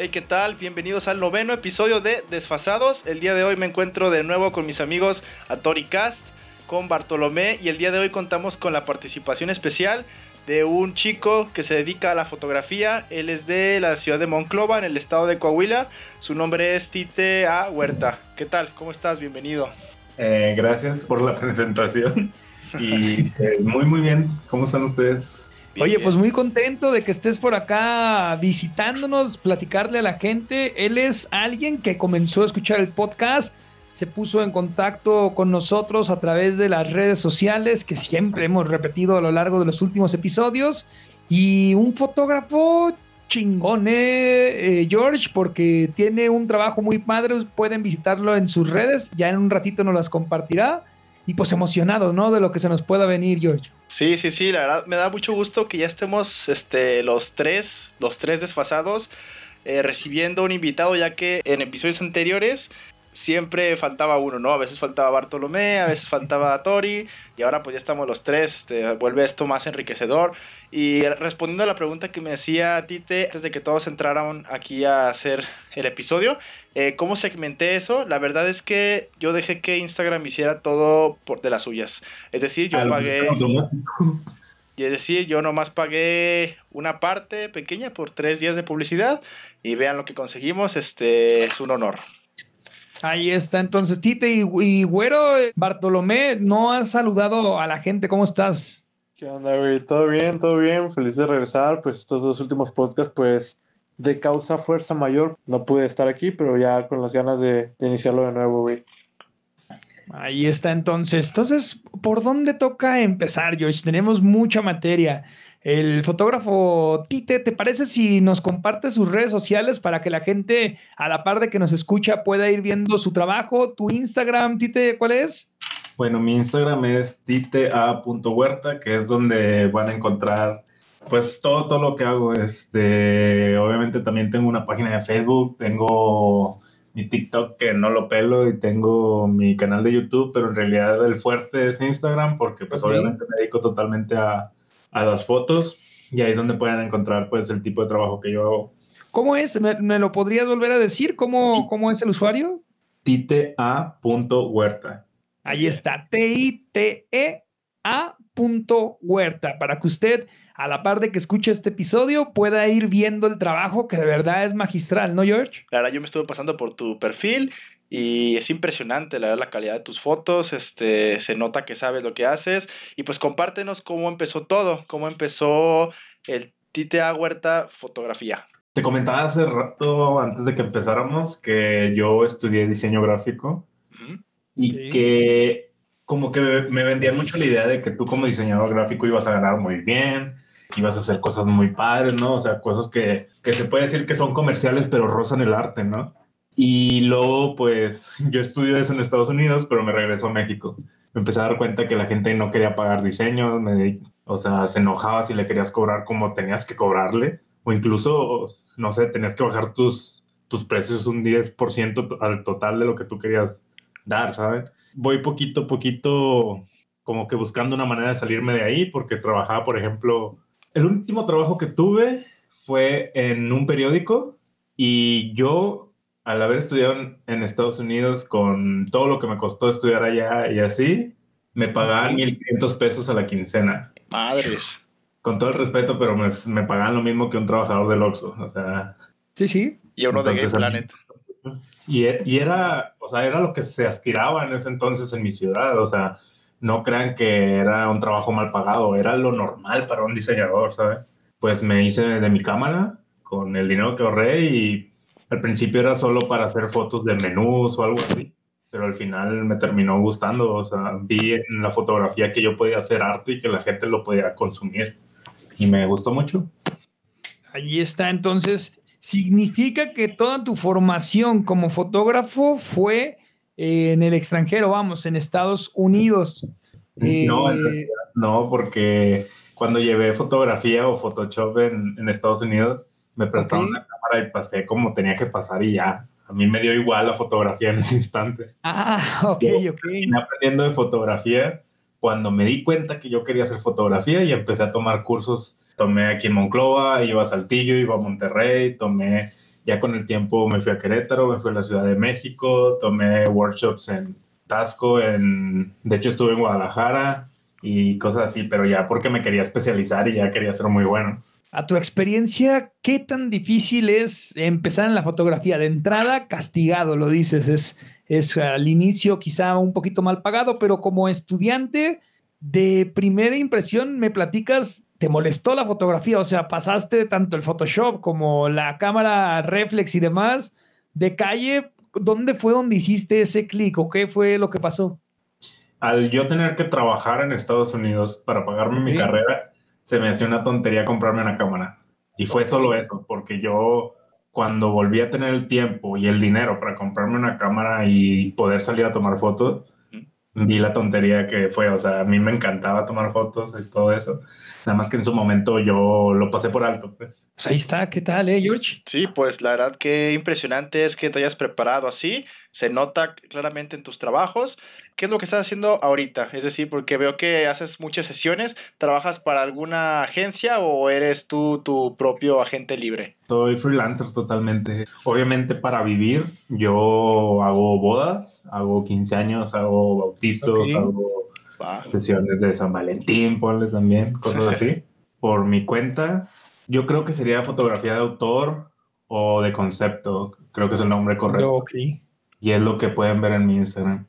Hey, ¿qué tal? Bienvenidos al noveno episodio de Desfasados. El día de hoy me encuentro de nuevo con mis amigos Atori Cast, con Bartolomé y el día de hoy contamos con la participación especial de un chico que se dedica a la fotografía. Él es de la ciudad de Monclova, en el estado de Coahuila. Su nombre es Tite A. Huerta. ¿Qué tal? ¿Cómo estás? Bienvenido. Eh, gracias por la presentación. Y eh, muy, muy bien. ¿Cómo están ustedes? Oye, pues muy contento de que estés por acá visitándonos, platicarle a la gente. Él es alguien que comenzó a escuchar el podcast, se puso en contacto con nosotros a través de las redes sociales que siempre hemos repetido a lo largo de los últimos episodios. Y un fotógrafo chingón, ¿eh? eh George, porque tiene un trabajo muy padre. Pueden visitarlo en sus redes, ya en un ratito nos las compartirá y pues emocionados, ¿no? De lo que se nos pueda venir, George. Sí, sí, sí, la verdad me da mucho gusto que ya estemos este, los tres, los tres desfasados, eh, recibiendo un invitado, ya que en episodios anteriores siempre faltaba uno, ¿no? A veces faltaba Bartolomé, a veces faltaba Tori, y ahora pues ya estamos los tres, este, vuelve esto más enriquecedor. Y respondiendo a la pregunta que me hacía Tite antes de que todos entraran aquí a hacer el episodio, eh, ¿cómo segmenté eso? La verdad es que yo dejé que Instagram hiciera todo por de las suyas. Es decir, yo pagué... Y es decir, yo nomás pagué una parte pequeña por tres días de publicidad y vean lo que conseguimos, este es un honor. Ahí está, entonces, Tite y, Güero, Bartolomé, no has saludado a la gente, ¿cómo estás? ¿Qué onda, güey? Todo bien, todo bien, feliz de regresar, pues estos dos últimos podcasts, pues de causa fuerza mayor, no pude estar aquí, pero ya con las ganas de, de iniciarlo de nuevo, güey. Ahí está entonces. Entonces, ¿por dónde toca empezar, George? Tenemos mucha materia. El fotógrafo Tite, ¿te parece si nos comparte sus redes sociales para que la gente, a la par de que nos escucha, pueda ir viendo su trabajo? ¿Tu Instagram, Tite, cuál es? Bueno, mi Instagram es titea.huerta, que es donde van a encontrar pues todo, todo lo que hago. Este, obviamente también tengo una página de Facebook, tengo mi TikTok que no lo pelo y tengo mi canal de YouTube, pero en realidad el fuerte es Instagram porque pues obviamente me dedico totalmente a a las fotos y ahí es donde pueden encontrar pues el tipo de trabajo que yo hago. ¿Cómo es? ¿Me, lo podrías volver a decir? ¿Cómo, cómo es el usuario? Tite.huerta. Ahí está, T-I-T-E A huerta para que usted, a la par de que escuche este episodio, pueda ir viendo el trabajo que de verdad es magistral, ¿no, George? La verdad, yo me estuve pasando por tu perfil y es impresionante la, la calidad de tus fotos, este, se nota que sabes lo que haces y pues compártenos cómo empezó todo, cómo empezó el Titea Huerta Fotografía. Te comentaba hace rato, antes de que empezáramos, que yo estudié diseño gráfico y que como que me vendía mucho la idea de que tú como diseñador gráfico ibas a ganar muy bien, ibas a hacer cosas muy padres, ¿no? O sea, cosas que, que se puede decir que son comerciales, pero rozan el arte, ¿no? Y luego, pues, yo estudié eso en Estados Unidos, pero me regresó a México. Me empecé a dar cuenta que la gente no quería pagar diseño, o sea, se enojaba si le querías cobrar como tenías que cobrarle, o incluso, no sé, tenías que bajar tus, tus precios un 10% al total de lo que tú querías dar, ¿sabes? Voy poquito a poquito como que buscando una manera de salirme de ahí, porque trabajaba, por ejemplo, el último trabajo que tuve fue en un periódico y yo al haber estudiado en, Estados Unidos con todo lo que me costó estudiar allá y así, me pagaban 1.500 pesos a la quincena. Madres. Con todo el respeto, pero me, me pagaban lo mismo que un trabajador del Oxxo, o sea... Sí, sí. Y uno de Game Planet. Y, y, era, o sea, era lo que se aspiraba en ese entonces en mi ciudad, o sea, no crean que era un trabajo mal pagado, era lo normal para un diseñador, ¿sabes? Pues me hice de mi cámara con el dinero que ahorré y al principio era solo para hacer fotos de menús o algo así, pero al final me terminó gustando. O sea, vi en la fotografía que yo podía hacer arte y que la gente lo podía consumir. Y me gustó mucho. Allí está, entonces, significa que toda tu formación como fotógrafo fue eh, en el extranjero, vamos, en Estados Unidos. No, eh, no, porque cuando llevé fotografía o Photoshop en, en Estados Unidos, me prestaron una cámara y pasé como tenía que pasar y ya. A mí me dio igual la fotografía en ese instante. Ah, ok, yo ok. aprendiendo de fotografía cuando me di cuenta que yo quería hacer fotografía y empecé a tomar cursos. Tomé aquí en Monclova, iba a Saltillo, iba a Monterrey, tomé Ya con el tiempo me fui a Querétaro, me fui a la Ciudad de México, tomé workshops en Tasco, en, de hecho estuve en Guadalajara y cosas así, pero ya porque me quería especializar y ya quería ser muy bueno. A tu experiencia, ¿qué tan difícil es empezar en la fotografía? De entrada, castigado, lo dices, es, es al inicio quizá un poquito mal pagado, pero como estudiante, de primera impresión, me platicas, ¿te molestó la fotografía? O sea, pasaste tanto el Photoshop como la cámara reflex y demás de calle. ¿Dónde fue donde hiciste ese clic o qué fue lo que pasó? Al yo tener que trabajar en Estados Unidos para pagarme mi carrera, se me hacía una tontería comprarme una cámara. Y fue solo eso, porque yo cuando volví a tener el tiempo y el dinero para comprarme una cámara y poder salir a tomar fotos, vi la tontería que fue. O sea, a mí me encantaba tomar fotos y todo eso. Nada más que en su momento yo lo pasé por alto, pues. pues ahí está, ¿qué tal, eh, George? Sí, pues la verdad que impresionante es que te hayas preparado así. Se nota claramente en tus trabajos. ¿Qué es lo que estás haciendo ahorita? Es decir, porque veo que haces muchas sesiones. ¿Trabajas para alguna agencia o eres tú tu propio agente libre? Soy freelancer totalmente. Obviamente para vivir yo hago bodas, hago 15 años, hago bautizos, hago sesiones de San Valentín, ponle también, cosas así. Por mi cuenta, yo creo que sería fotografía de autor o de concepto, creo que es el nombre correcto. Y es lo que pueden ver en mi Instagram.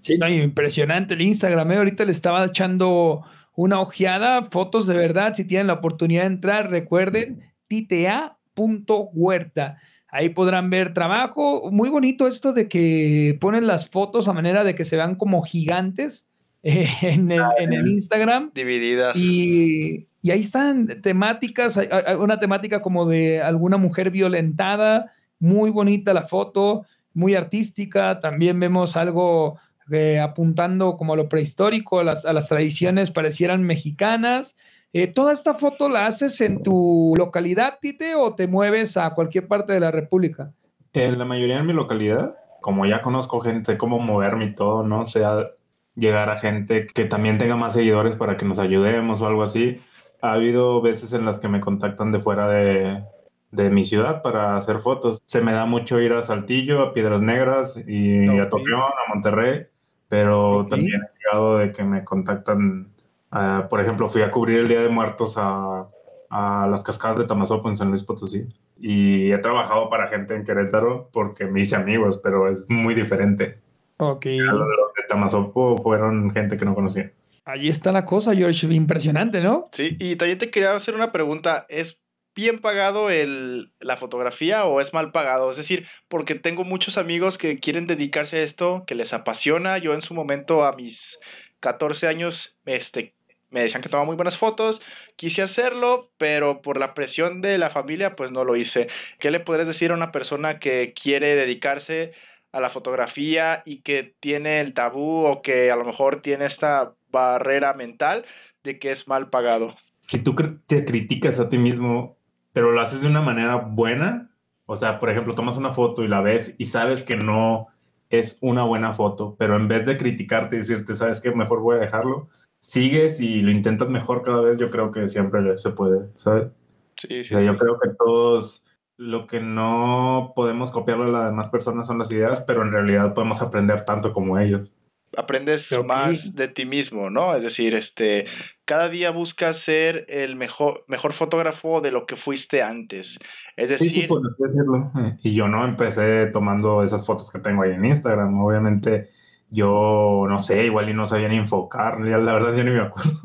Sí, no, impresionante el Instagram. ¿eh? Ahorita le estaba echando una ojeada, fotos de verdad. Si tienen la oportunidad de entrar, recuerden titea.huerta. Ahí podrán ver trabajo. Muy bonito esto de que ponen las fotos a manera de que se vean como gigantes eh, en, el, en, el, Instagram. Divididas. Y, y ahí están temáticas. Hay, una temática como de alguna mujer violentada. Muy bonita la foto, muy artística. También vemos algo eh, apuntando como a lo prehistórico, a las, a las tradiciones parecieran mexicanas. Eh, ¿Toda esta foto la haces en tu localidad, Tite, o te mueves a cualquier parte de la República? En la mayoría de mi localidad, como ya conozco gente, cómo moverme y todo, ¿no? O sea, llegar a gente que también tenga más seguidores para que nos ayudemos o algo así. Ha habido veces en las que me contactan de fuera de, de mi ciudad para hacer fotos. Se me da mucho ir a Saltillo, a Piedras Negras y a Torreón, a Monterrey, pero también he llegado de que me contactan Ah, por ejemplo, fui a cubrir el Día de Muertos a, a las cascadas de Tamazopo en San Luis Potosí. Y he trabajado para gente en Querétaro porque me hice amigos, pero es muy diferente. Ok. Los de Tamazopo fueron gente que no conocía. Ahí está la cosa, George. Impresionante, ¿no? Sí, y también te quería hacer una pregunta. ¿Es bien pagado el, la fotografía o es mal pagado? Es decir, porque tengo muchos amigos que quieren dedicarse a esto, que les apasiona. Yo en su momento a mis 14 años este, me decían que tomaba muy buenas fotos, quise hacerlo, pero por la presión de la familia, pues no lo hice. ¿Qué le podrías decir a una persona que quiere dedicarse a la fotografía y que tiene el tabú o que a lo mejor tiene esta barrera mental de que es mal pagado? Si tú te criticas a ti mismo, pero lo haces de una manera buena, o sea, por ejemplo, tomas una foto y la ves y sabes que no es una buena foto, pero en vez de criticarte y decirte, sabes que mejor voy a dejarlo, sigues y lo intentas mejor cada vez, yo creo que siempre se puede, ¿sabes? Sí, sí, Yo creo que todos lo que no podemos copiarle a las demás personas son las ideas, pero en realidad podemos aprender tanto como ellos. Aprendes más de ti mismo, ¿no? Es decir, este, cada día buscas ser el mejor, mejor fotógrafo de lo que fuiste antes. Es decir, sí, sí, decirlo. Y yo no empecé tomando esas fotos que tengo ahí en Instagram. Obviamente, yo no sé, igual y no sabía ni enfocar, la verdad yo ni me acuerdo.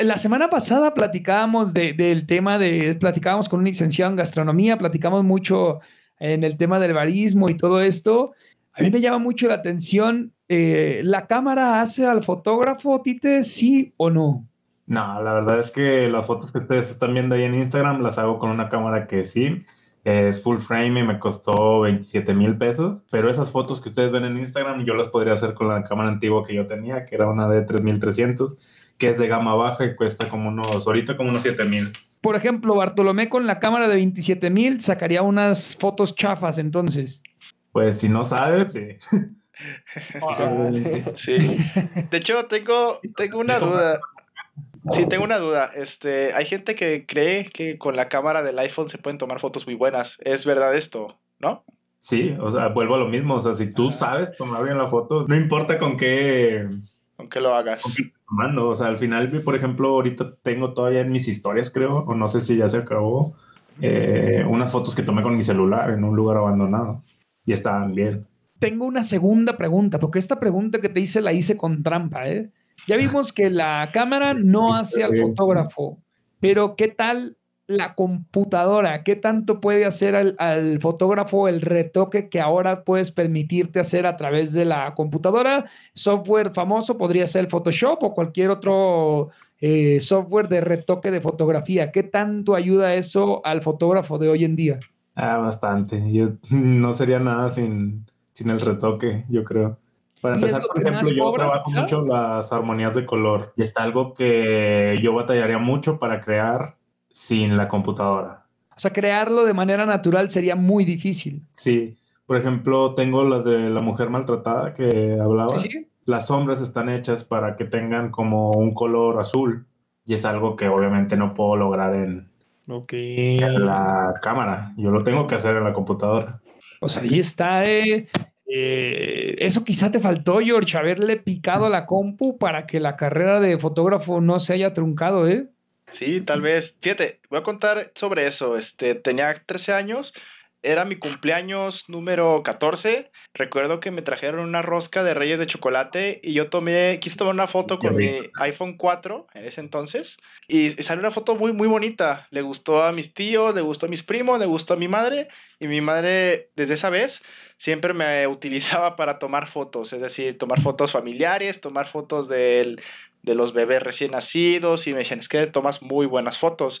La semana pasada platicábamos del tema de, platicábamos con un licenciado en gastronomía, platicamos mucho en el tema del barismo y todo esto. A mí me llama mucho la atención, eh, ¿la cámara hace al fotógrafo, Tite, sí o no? No, la verdad es que las fotos que ustedes están viendo ahí en Instagram las hago con una cámara que sí, es full frame y me costó 27 mil pesos, pero esas fotos que ustedes ven en Instagram yo las podría hacer con la cámara antigua que yo tenía, que era una de 3300, que es de gama baja y cuesta como unos, ahorita como unos 7 mil. Por ejemplo, Bartolomé con la cámara de 27 mil sacaría unas fotos chafas entonces. Pues si no sabes, sí. sí. De hecho, tengo, tengo una duda. Sí, tengo una duda. Este, hay gente que cree que con la cámara del iPhone se pueden tomar fotos muy buenas. ¿Es verdad esto? ¿No? Sí, o sea, vuelvo a lo mismo. O sea, si tú sabes tomar bien la foto, no importa con qué. Con qué lo hagas. tomando. O sea, al final, por ejemplo, ahorita tengo todavía en mis historias, creo, o no sé si ya se acabó, eh, unas fotos que tomé con mi celular en un lugar abandonado y estaban bien. Tengo una segunda pregunta, porque esta pregunta que te hice la hice con trampa, ¿eh? Ya vimos que la cámara no hace al fotógrafo, pero ¿qué tal la computadora? ¿Qué tanto puede hacer al, fotógrafo el retoque que ahora puedes permitirte hacer a través de la computadora? Software famoso podría ser Photoshop o cualquier otro eh, software de retoque de fotografía. ¿Qué tanto ayuda eso al fotógrafo de hoy en día? Ah, bastante. Yo no sería nada sin, sin el retoque, yo creo. Para empezar, por ejemplo, yo trabajo mucho las armonías de color y está algo que yo batallaría mucho para crear sin la computadora. O sea, crearlo de manera natural sería muy difícil. Sí. Por ejemplo, tengo las de la mujer maltratada que hablaba. ¿Sí? Las sombras están hechas para que tengan como un color azul y es algo que obviamente no puedo lograr en, en la cámara. Yo lo tengo que hacer en la computadora. Pues ahí está, eh. Eh, eso quizá te faltó, George, haberle picado la compu para que la carrera de fotógrafo no se haya truncado, ¿eh? Sí, tal vez. Fíjate, voy a contar sobre eso. Este, tenía 13 años era mi cumpleaños número 14. Recuerdo que me trajeron una rosca de Reyes de chocolate y yo tomé, quise tomar una foto con mi iPhone 4 en ese entonces y salió una foto muy, muy bonita. Le gustó a mis tíos, le gustó a mis primos, le gustó a mi madre y mi madre desde esa vez siempre me utilizaba para tomar fotos, es decir, tomar fotos familiares, tomar fotos del, de los bebés recién nacidos y me decían, es que tomas muy buenas fotos.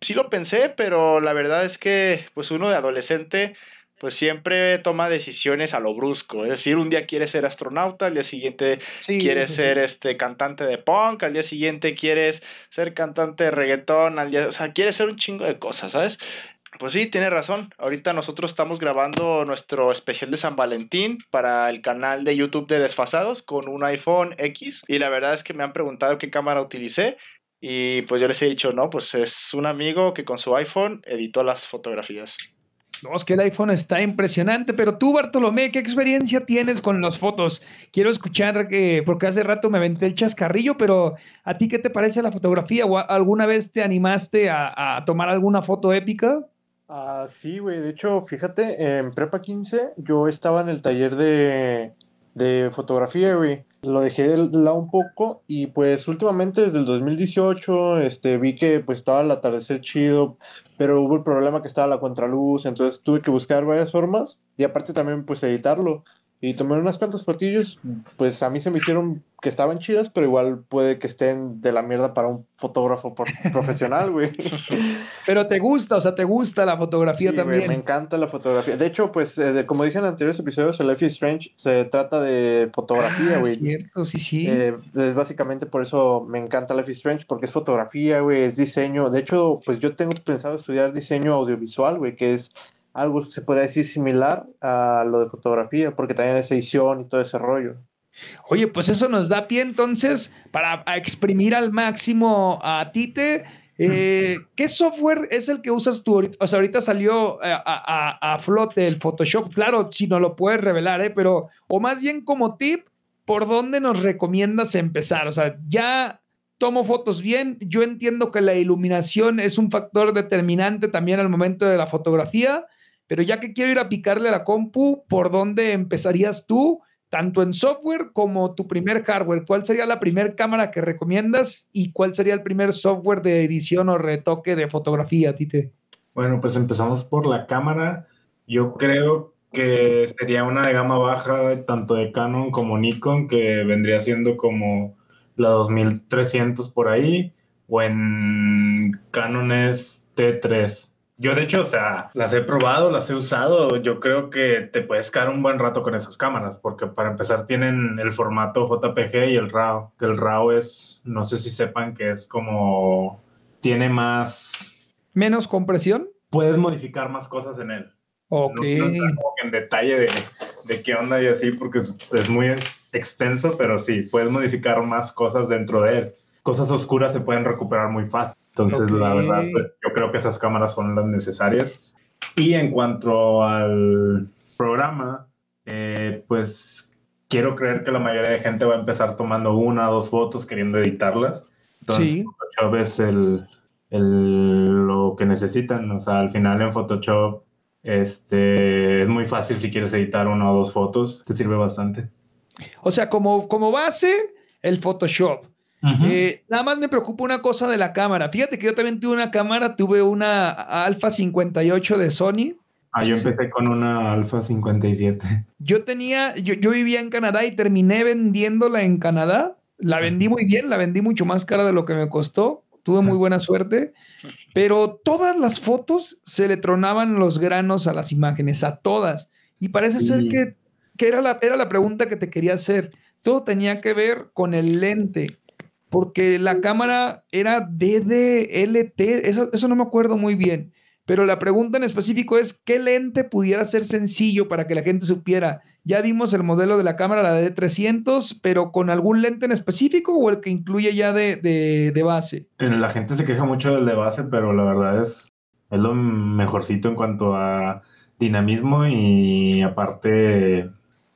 Sí lo pensé, pero la verdad es que pues uno de adolescente pues siempre toma decisiones a lo brusco. Es decir, un día quiere ser astronauta, al día siguiente quieres ser este cantante de punk, al día siguiente quieres ser cantante de reggaetón, al día, o sea, quieres ser un chingo de cosas, ¿sabes? Pues sí, tiene razón. Ahorita nosotros estamos grabando nuestro especial de San Valentín para el canal de YouTube de Desfasados con un iPhone X y la verdad es que me han preguntado qué cámara utilicé y pues yo les he dicho, no, pues es un amigo que con su iPhone editó las fotografías. No, es que el iPhone está impresionante, pero tú, Bartolomé, ¿qué experiencia tienes con las fotos? Quiero escuchar, que porque hace rato me aventé el chascarrillo, pero ¿a ti qué te parece la fotografía? ¿O alguna vez te animaste a tomar alguna foto épica? Ah, sí, güey. De hecho, fíjate, en Prepa 15 yo estaba en el taller de, de fotografía, güey. Lo dejé de lado un poco y pues últimamente desde el 2018 este, vi que pues estaba el atardecer chido, pero hubo el problema que estaba la contraluz, entonces tuve que buscar varias formas y aparte también pues editarlo y tomé unas cuantas fotillos, pues a mí se me hicieron que estaban chidas, pero igual puede que estén de la mierda para un fotógrafo profesional, güey. Pero te gusta, o sea, te gusta la fotografía también. me encanta la fotografía. De hecho, pues, eh, como dije en anteriores episodios, el Life is Strange se trata de fotografía, ah, güey. cierto, sí, sí. Eh, es básicamente por eso me encanta Life is Strange, porque es fotografía, güey, es diseño. De hecho, pues yo tengo pensado estudiar diseño audiovisual, güey, que es algo se podría decir similar a lo de fotografía, porque también es edición y todo ese rollo. Oye, pues eso nos da pie entonces para exprimir al máximo a Tite. Eh, ¿Qué software es el que usas tú ahorita? O sea, ahorita salió eh, a, flote el Photoshop, claro, si no lo puedes revelar, ¿eh? pero, o más bien como tip, ¿por dónde nos recomiendas empezar? O sea, ya tomo fotos bien, yo entiendo que la iluminación es un factor determinante también al momento de la fotografía, pero ya que quiero ir a picarle a la compu, ¿por dónde empezarías tú? Tanto en software como tu primer hardware. ¿Cuál sería la primera cámara que recomiendas y cuál sería el primer software de edición o retoque de fotografía, Tite? Bueno, pues empezamos por la cámara. Yo creo que sería una de gama baja, tanto de Canon como Nikon, que vendría siendo como la 2300 por ahí, o en Canon es T3. Yo de hecho, o sea, las he probado, las he usado. Yo creo que te puedes quedar un buen rato con esas cámaras, porque para empezar tienen el formato JPG y el RAW, que el RAW es, no sé si sepan que es como, tiene más... ¿Menos compresión? Puedes modificar más cosas en él. Ok. No, en detalle de, de, qué onda y así, porque es, es muy extenso, pero sí, puedes modificar más cosas dentro de él cosas oscuras se pueden recuperar muy fácil. Entonces, la verdad, yo creo que esas cámaras son las necesarias. Y en cuanto al programa, eh, pues quiero creer que la mayoría de gente va a empezar tomando una o dos fotos queriendo editarlas. Entonces, Photoshop es el, el, lo que necesitan. O sea, al final en Photoshop este, es muy fácil si quieres editar una o dos fotos, te sirve bastante. O sea, como, como base, el Photoshop. Eh, nada más me preocupa una cosa de la cámara. Fíjate que yo también tuve una cámara, tuve una Alpha 58 de Sony. Ah, yo empecé con una Alpha 57. Yo tenía, yo, yo vivía en Canadá y terminé vendiéndola en Canadá. La vendí muy bien, la vendí mucho más cara de lo que me costó. Tuve muy buena suerte, pero todas las fotos se le tronaban los granos a las imágenes, a todas. Y parece ser que, que era, la, era la pregunta que te quería hacer. Todo tenía que ver con el lente porque la cámara era DDLT, eso, eso no me acuerdo muy bien, pero la pregunta en específico es, ¿qué lente pudiera ser sencillo para que la gente supiera? Ya vimos el modelo de la cámara, la de 300, pero con algún lente en específico o el que incluye ya de, de, base. La gente se queja mucho del de base, pero la verdad es, es lo mejorcito en cuanto a dinamismo y aparte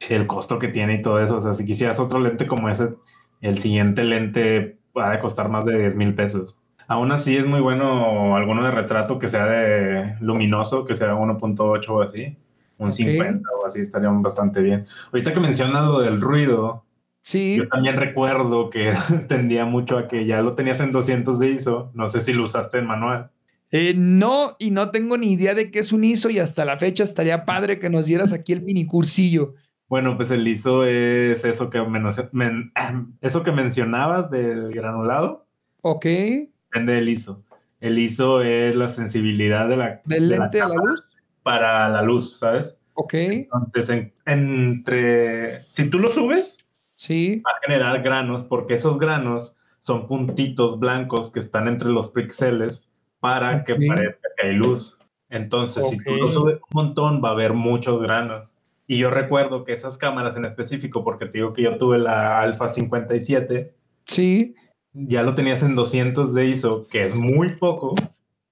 el costo que tiene y todo eso. O sea, si quisieras otro lente como ese, el siguiente lente va a costar más de 10 mil pesos. Aún así es muy bueno alguno de retrato que sea de luminoso, que sea 1.8 o así. Un 50 o así estaría bastante bien. Ahorita que mencionas lo del ruido, sí. yo también recuerdo que tendía mucho a que ya lo tenías en 200 de ISO. No sé si lo usaste en manual. Eh, no, y no tengo ni idea de qué es un ISO y hasta la fecha estaría padre que nos dieras aquí el mini cursillo. Bueno, pues el ISO es eso que, eso que mencionabas del granulado. Ok. Depende del ISO. El ISO es la sensibilidad de la... ¿Del lente a la luz? Para la luz, ¿sabes? Ok. Entonces, entre... Si tú lo subes, sí. va a generar granos, porque esos granos son puntitos blancos que están entre los píxeles para que parezca que hay luz. Entonces, si tú lo subes un montón, va a haber muchos granos. Y yo recuerdo que esas cámaras en específico, porque te digo que yo tuve la Alpha 57. Sí. Ya lo tenías en 200 de ISO, que es muy poco,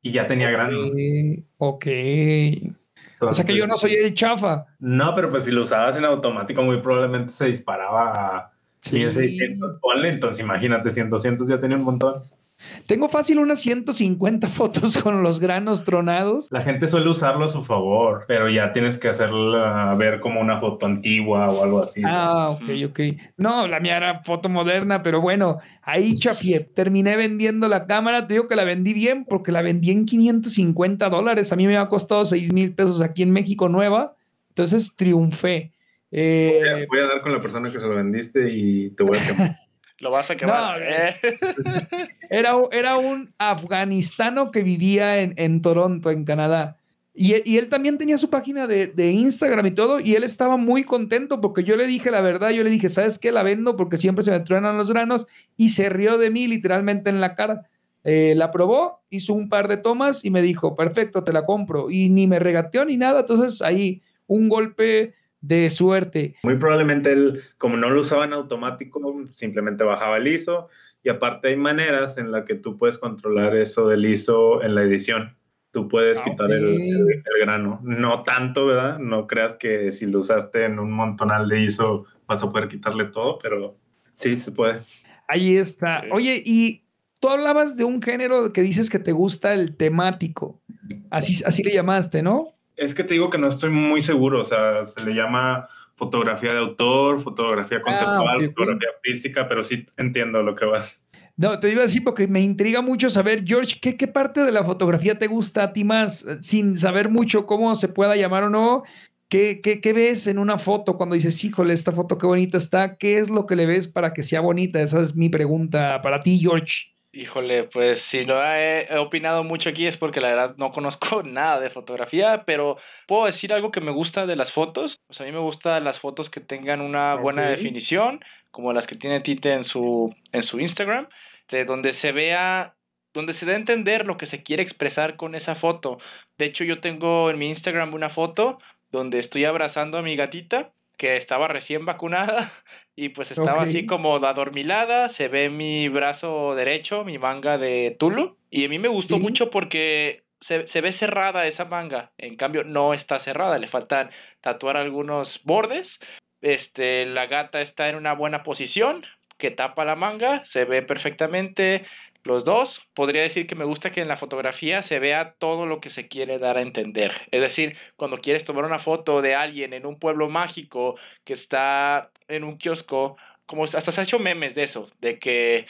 y ya tenía granos. Ok. o sea que yo no soy el chafa. No, pero pues si lo usabas en automático, muy probablemente se disparaba a 1600. Ponle, entonces imagínate, 100, 200 ya tenía un montón. Tengo fácil unas 150 fotos con los granos tronados. La gente suele usarlo a su favor, pero ya tienes que hacerla ver como una foto antigua o algo así. Ah, ok, ok. No, la mía era foto moderna, pero bueno, ahí chapié. Terminé vendiendo la cámara. Te digo que la vendí bien porque la vendí en 550 dólares. A mí me ha costado 6 mil pesos aquí en México nueva. Entonces triunfé. Eh, voy, a, dar con la persona que se lo vendiste y te voy a quemar. Lo vas a quemar. ¿eh? era, era un afganistano que vivía en, en Toronto, en Canadá. Y, y, él también tenía su página de, de, Instagram y todo, y él estaba muy contento porque yo le dije la verdad, yo le dije, ¿sabes qué? La vendo porque siempre se me truenan los granos, y se rió de mí literalmente en la cara. Eh, la probó, hizo un par de tomas y me dijo, perfecto, te la compro. Y ni me regateó ni nada, entonces ahí un golpe de suerte. Muy probablemente él, como no lo usaba en automático, simplemente bajaba el ISO. Y aparte hay maneras en las que tú puedes controlar eso del ISO en la edición. Tú puedes ah, quitar el, grano. No tanto, ¿verdad? No creas que si lo usaste en un montonal de ISO vas a poder quitarle todo, pero sí se puede. Ahí está. Oye, y tú hablabas de un género que dices que te gusta el temático. Así, así le llamaste, ¿no? Es que te digo que no estoy muy seguro, o sea, se le llama fotografía de autor, fotografía ah, conceptual, fotografía física, pero sí entiendo lo que vas. No, te iba a decir porque me intriga mucho saber, George, ¿qué, ¿qué, parte de la fotografía te gusta a ti más? Sin saber mucho cómo se pueda llamar o no, ¿qué, qué, qué ves en una foto cuando dices, híjole, esta foto qué bonita está? ¿Qué es lo que le ves para que sea bonita? Esa es mi pregunta para ti, George. Híjole, pues si no he, opinado mucho aquí es porque la verdad no conozco nada de fotografía, pero puedo decir algo que me gusta de las fotos. Pues a mí me gustan las fotos que tengan una buena definición, como las que tiene Tite en su, en su Instagram, de donde se vea, donde se dé a entender lo que se quiere expresar con esa foto. De hecho, yo tengo en mi Instagram una foto donde estoy abrazando a mi gatita que estaba recién vacunada y pues estaba así como adormilada, se ve mi brazo derecho, mi manga de Tulu y a mí me gustó mucho porque se, se, ve cerrada esa manga, en cambio no está cerrada, le faltan tatuar algunos bordes. Este, la gata está en una buena posición, que tapa la manga, se ve perfectamente los dos. Podría decir que me gusta que en la fotografía se vea todo lo que se quiere dar a entender. Es decir, cuando quieres tomar una foto de alguien en un pueblo mágico que está en un kiosco como hasta se ha hecho memes de eso, de que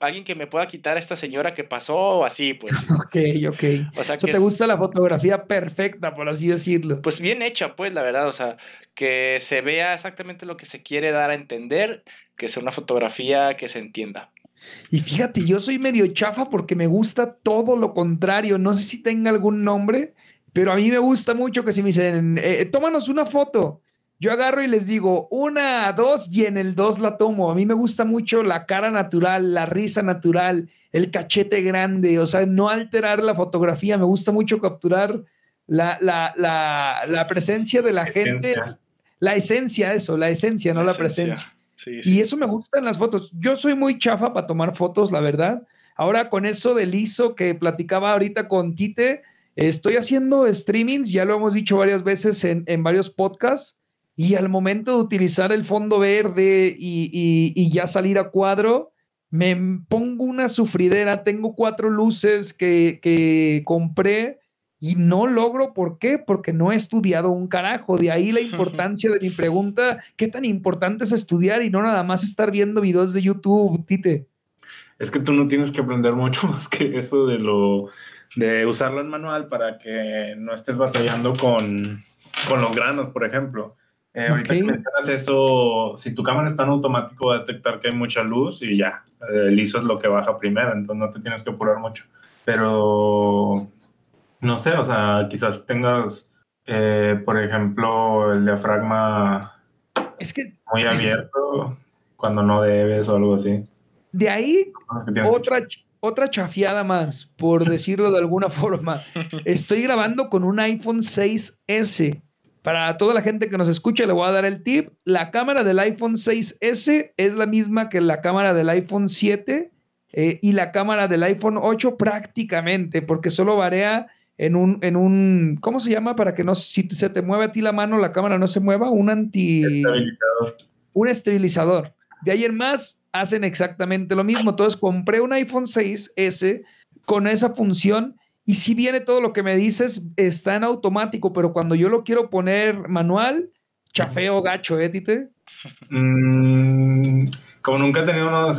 alguien que me pueda quitar a esta señora que pasó o así, pues. Ok, ok. O sea, que te gusta la fotografía perfecta, por así decirlo. Pues bien hecha, pues, la verdad, o sea, que se vea exactamente lo que se quiere dar a entender, que sea una fotografía que se entienda. Y fíjate, yo soy medio chafa porque me gusta todo lo contrario. No sé si tenga algún nombre, pero a mí me gusta mucho que si me dicen, eh, tómanos una foto yo agarro y les digo una, dos y en el dos la tomo. A mí me gusta mucho la cara natural, la risa natural, el cachete grande, o sea, no alterar la fotografía. Me gusta mucho capturar la, la, la, presencia de la gente, la esencia, eso, la esencia, no la presencia. Y eso me gusta en las fotos. Yo soy muy chafa para tomar fotos, la verdad. Ahora con eso del ISO que platicaba ahorita con Tite, estoy haciendo streamings, ya lo hemos dicho varias veces en, en varios podcasts y al momento de utilizar el fondo verde y, ya salir a cuadro, me pongo una sufridera. Tengo cuatro luces que, que compré y no logro. ¿Por qué? Porque no he estudiado un carajo. De ahí la importancia de mi pregunta. ¿Qué tan importante es estudiar y no nada más estar viendo videos de YouTube, Tite? Es que tú no tienes que aprender mucho más que eso de lo de usarlo en manual para que no estés batallando con, con los granos, por ejemplo. Eh, ahorita que mencionas eso, si tu cámara está en automático va a detectar que hay mucha luz y ya, el ISO es lo que baja primero, entonces no te tienes que apurar mucho. Pero, no sé, o sea, quizás tengas, eh, por ejemplo, el diafragma es que... muy abierto cuando no debes o algo así. De ahí, otra, otra chafiada más, por decirlo de alguna forma. Estoy grabando con un iPhone 6S para toda la gente que nos escucha, le voy a dar el tip. La cámara del iPhone 6S es la misma que la cámara del iPhone 7 eh, y la cámara del iPhone 8 prácticamente, porque solo varía en un, en un, ¿cómo se llama? Para que no, si se te mueve a ti la mano, la cámara no se mueva, un anti... Estabilizador. Un estabilizador. De ahí en más, hacen exactamente lo mismo. Entonces, compré un iPhone 6S con esa función y si viene todo lo que me dices, está en automático, pero cuando yo lo quiero poner manual, chafeo gacho, ¿eh, Tite? Mm, como nunca he tenido uno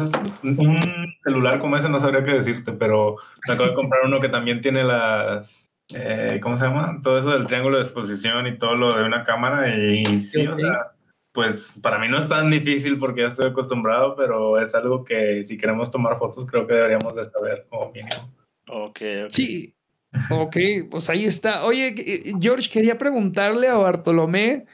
un celular como ese, no sabría qué decirte, pero me acabo de comprar uno que también tiene las. Eh, ¿Cómo se llama? Todo eso del triángulo de exposición y todo lo de una cámara. Y sí, o sea, pues para mí no es tan difícil porque ya estoy acostumbrado, pero es algo que si queremos tomar fotos, creo que deberíamos de saber como mínimo. Ok, Sí, ok, pues ahí está. Oye, eh, George, quería preguntarle a Bartolomé.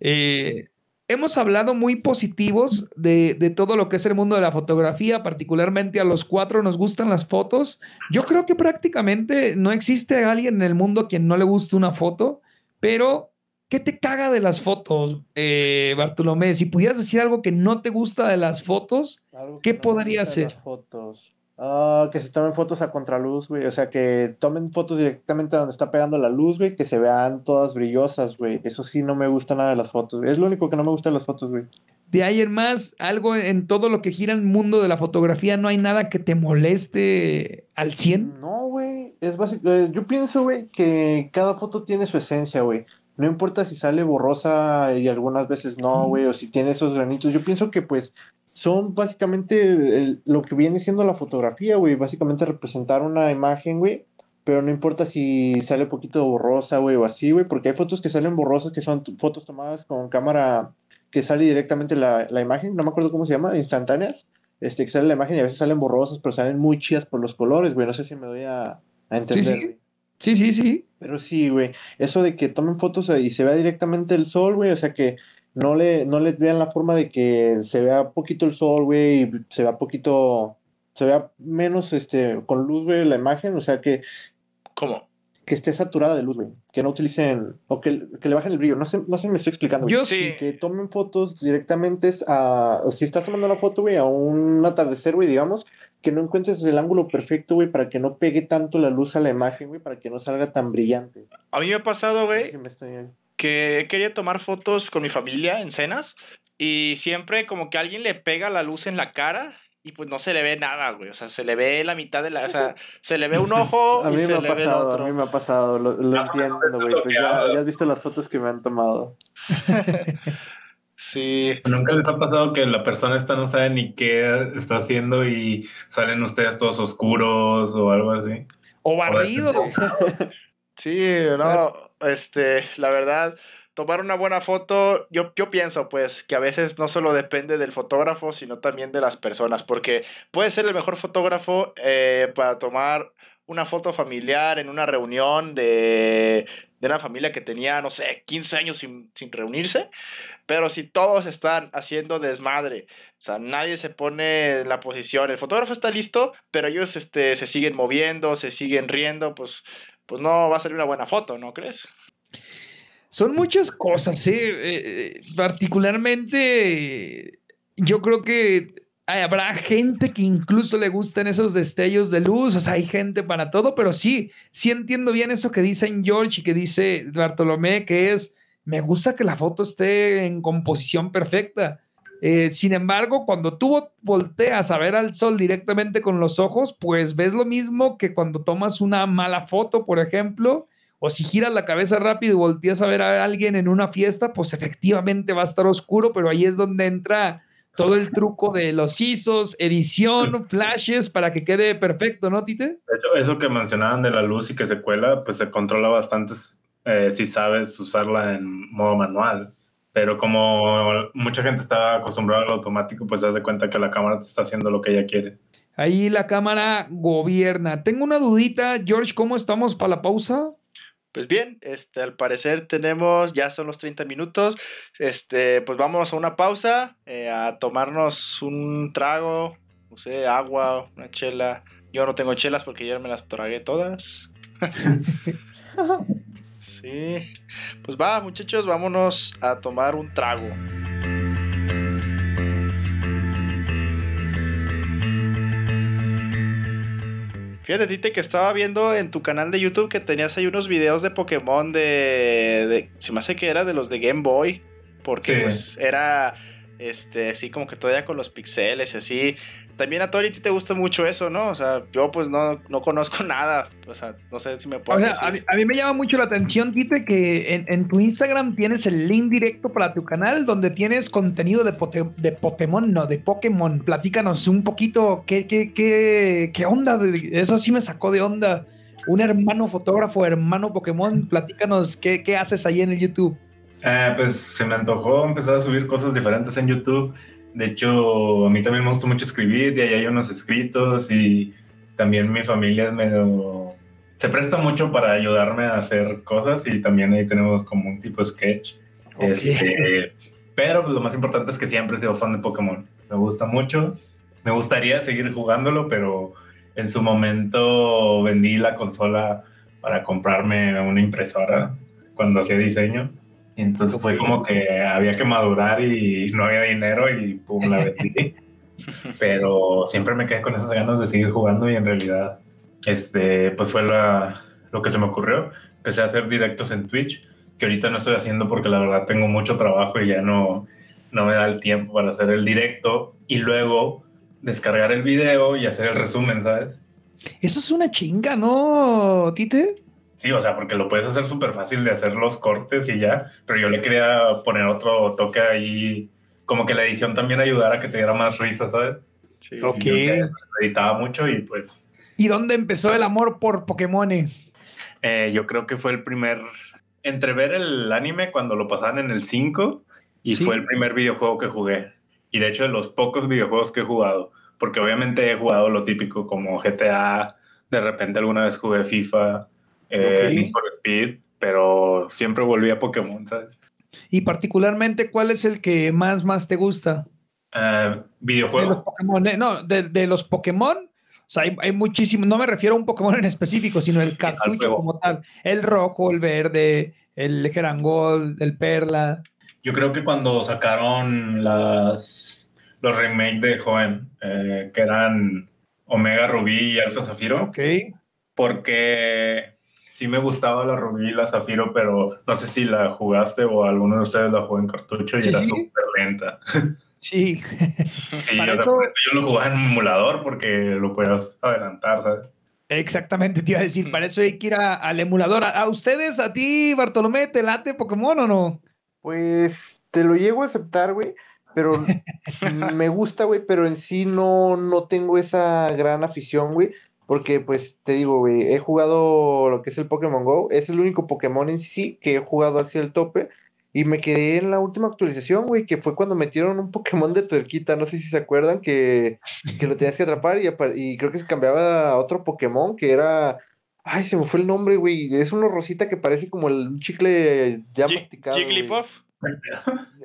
Eh, hemos hablado muy positivos de, todo lo que es el mundo de la fotografía, particularmente a los cuatro nos gustan las fotos. Yo creo que prácticamente no existe alguien en el mundo a quien no le guste una foto, pero ¿qué te caga de las fotos, eh, Bartolomé? Si pudieras decir algo que no te gusta de las fotos, ¿qué podría ser? fotos. Ah, que se tomen fotos a contraluz, güey. O sea, que tomen fotos directamente donde está pegando la luz, güey. Que se vean todas brillosas, güey. Eso sí no me gusta nada de las fotos. Es lo único que no me gusta de las fotos, güey. De ahí en más, algo en todo lo que gira el mundo de la fotografía, no hay nada que te moleste al 100. No, güey. Es básico. Eh, yo pienso, güey, que cada foto tiene su esencia, güey. No importa si sale borrosa y algunas veces no, güey, o si tiene esos granitos. Yo pienso que, pues, son básicamente lo que viene siendo la fotografía, güey. Básicamente representar una imagen, güey. Pero no importa si sale un poquito borrosa, güey, o así, güey. Porque hay fotos que salen borrosas, que son fotos tomadas con cámara que sale directamente la, la imagen. No me acuerdo cómo se llama, instantáneas. Este, que sale la imagen y a veces salen borrosas, pero salen muy chidas por los colores, güey. No sé si me doy a, entender. Sí, sí. sí, sí, Pero sí, güey. Eso de que tomen fotos y se vea directamente el sol, güey. O sea que no le, no les vean la forma de que se vea poquito el sol, güey, y se vea poquito, se vea menos este, con luz, güey, la imagen, o sea que... ¿Cómo? que esté saturada de luz, güey. Que no utilicen, o que, que, le bajen el brillo. No sé, no sé si me estoy explicando. Yo sí. Que tomen fotos directamente a, o si estás tomando una foto, güey, a un atardecer, güey, digamos, que no encuentres el ángulo perfecto, güey, para que no pegue tanto la luz a la imagen, güey, para que no salga tan brillante. A mí me ha pasado, güey, que quería tomar fotos con mi familia en cenas y siempre como que alguien le pega la luz en la cara y pues no se le ve nada, güey. O sea, se le ve la mitad de la. O sea, se le ve un ojo a mí y se me ha le pasado, ve el otro. A mí me ha pasado, lo, lo entiendo, güey. Pues ya, ya has visto las fotos que me han tomado. sí. ¿Nunca les ha pasado que la persona esta no sabe ni qué está haciendo y salen ustedes todos oscuros o algo así? O barridos. sí, no, este, la verdad tomar una buena foto, yo, yo pienso pues que a veces no solo depende del fotógrafo, sino también de las personas, porque puede ser el mejor fotógrafo eh, para tomar una foto familiar en una reunión de, de, una familia que tenía, no sé, 15 años sin, sin, reunirse, pero si todos están haciendo desmadre, o sea, nadie se pone en la posición, el fotógrafo está listo, pero ellos este, se siguen moviendo, se siguen riendo, pues, pues no va a ser una buena foto, ¿no crees? Son muchas cosas, ¿eh? eh particularmente, yo creo que habrá gente que incluso le gustan esos destellos de luz, o sea, hay gente para todo, pero sí, sí entiendo bien eso que dicen George y que dice Bartolomé, que es, me gusta que la foto esté en composición perfecta. Eh, sin embargo, cuando tú volteas a ver al sol directamente con los ojos, pues ves lo mismo que cuando tomas una mala foto, por ejemplo, o si giras la cabeza rápido y volteas a ver a alguien en una fiesta, pues efectivamente va a estar oscuro, pero ahí es donde entra todo el truco de los ISOs, edición, flashes, para que quede perfecto, ¿no, Tite? De hecho, eso que mencionaban de la luz y que se cuela, pues se controla bastante eh, si sabes usarla en modo manual. Pero como mucha gente está acostumbrada al automático, pues se de cuenta que la cámara está haciendo lo que ella quiere. Ahí la cámara gobierna. Tengo una dudita, George, ¿cómo estamos para la pausa? Pues bien, este, al parecer tenemos, ya son los 30 minutos, este, pues vámonos a una pausa, eh, a tomarnos un trago, no sé, agua, una chela. Yo no tengo chelas porque ya me las tragué todas. sí, pues va muchachos, vámonos a tomar un trago. Fíjate, Tite, que estaba viendo en tu canal de YouTube que tenías ahí unos videos de Pokémon de, se me hace que era de los de Game Boy, porque pues era este, así como que todavía con los pixeles y así. También a Tori te gusta mucho eso, ¿no? O sea, yo pues no, no conozco nada. O sea, no sé si me puedo. O sea, a mí, me llama mucho la atención, Tite, que en, tu Instagram tienes el link directo para tu canal donde tienes contenido de, de Pokémon, no, de Pokémon. Platícanos un poquito qué, qué, qué, qué onda. Eso sí me sacó de onda. Un hermano fotógrafo, hermano Pokémon, platícanos qué, qué haces ahí en el YouTube. Eh, pues se me antojó empezar a subir cosas diferentes en YouTube. De hecho, a mí también me gusta mucho escribir y ahí hay unos escritos y también mi familia es medio... Se presta mucho para ayudarme a hacer cosas y también ahí tenemos como un tipo de sketch. Este, pero pues, lo más importante es que siempre he sido fan de Pokémon. Me gusta mucho. Me gustaría seguir jugándolo, pero en su momento vendí la consola para comprarme una impresora cuando hacía diseño entonces fue como que había que madurar y no había dinero y pum, la vendí. Pero siempre me quedé con esas ganas de seguir jugando y en realidad, este, pues fue la, lo que se me ocurrió. Empecé a hacer directos en Twitch, que ahorita no estoy haciendo porque la verdad tengo mucho trabajo y ya no, no me da el tiempo para hacer el directo y luego descargar el video y hacer el resumen, ¿sabes? Eso es una chinga, ¿no, Tite? Sí, o sea, porque lo puedes hacer súper fácil de hacer los cortes y ya, pero yo le quería poner otro toque ahí, como que la edición también ayudara a que te diera más risa, ¿sabes? Sí. Ok. Yo, editaba mucho y pues... ¿Y dónde empezó el amor por Pokémon? Eh, yo creo que fue el primer, entre ver el anime cuando lo pasaban en el 5 y fue el primer videojuego que jugué. Y de hecho de los pocos videojuegos que he jugado, porque obviamente he jugado lo típico como GTA, de repente alguna vez jugué FIFA, eh, Speed, pero siempre volví a Pokémon, ¿sabes? Y particularmente, ¿cuál es el que más, más te gusta? Uh, videojuego. De los Pokémon, eh, no, de, los Pokémon O sea, hay, muchísimos, no me refiero a un Pokémon en específico, sino el cartucho como tal. El rojo, el verde, el Gerangol, el Perla. Yo creo que cuando sacaron las, los remakes de Joven, eh, que eran Omega Rubí y Alfa Zafiro. Ok. Porque sí me gustaba la Rubí y la Zafiro, pero no sé si la jugaste o alguno de ustedes la jugó en cartucho y era súper lenta. Sí. sí, yo lo jugaba en un emulador porque lo puedas adelantar, ¿sabes? Exactamente, te iba a decir, para eso hay que ir al emulador. ¿A, ustedes, a ti, Bartolomé, te late Pokémon o no? Pues te lo llego a aceptar, güey, pero me gusta, güey, pero en sí no, no tengo esa gran afición, güey, porque pues te digo, güey, he jugado lo que es el Pokémon Go, es el único Pokémon en sí que he jugado hacia el tope, y me quedé en la última actualización, güey, que fue cuando metieron un Pokémon de tuerquita, no sé si se acuerdan, que, que lo tenías que atrapar y, y, creo que se cambiaba a otro Pokémon que era... Ay, se me fue el nombre, güey. Es uno rosita que parece como el chicle ya masticado. ¿Jigglypuff?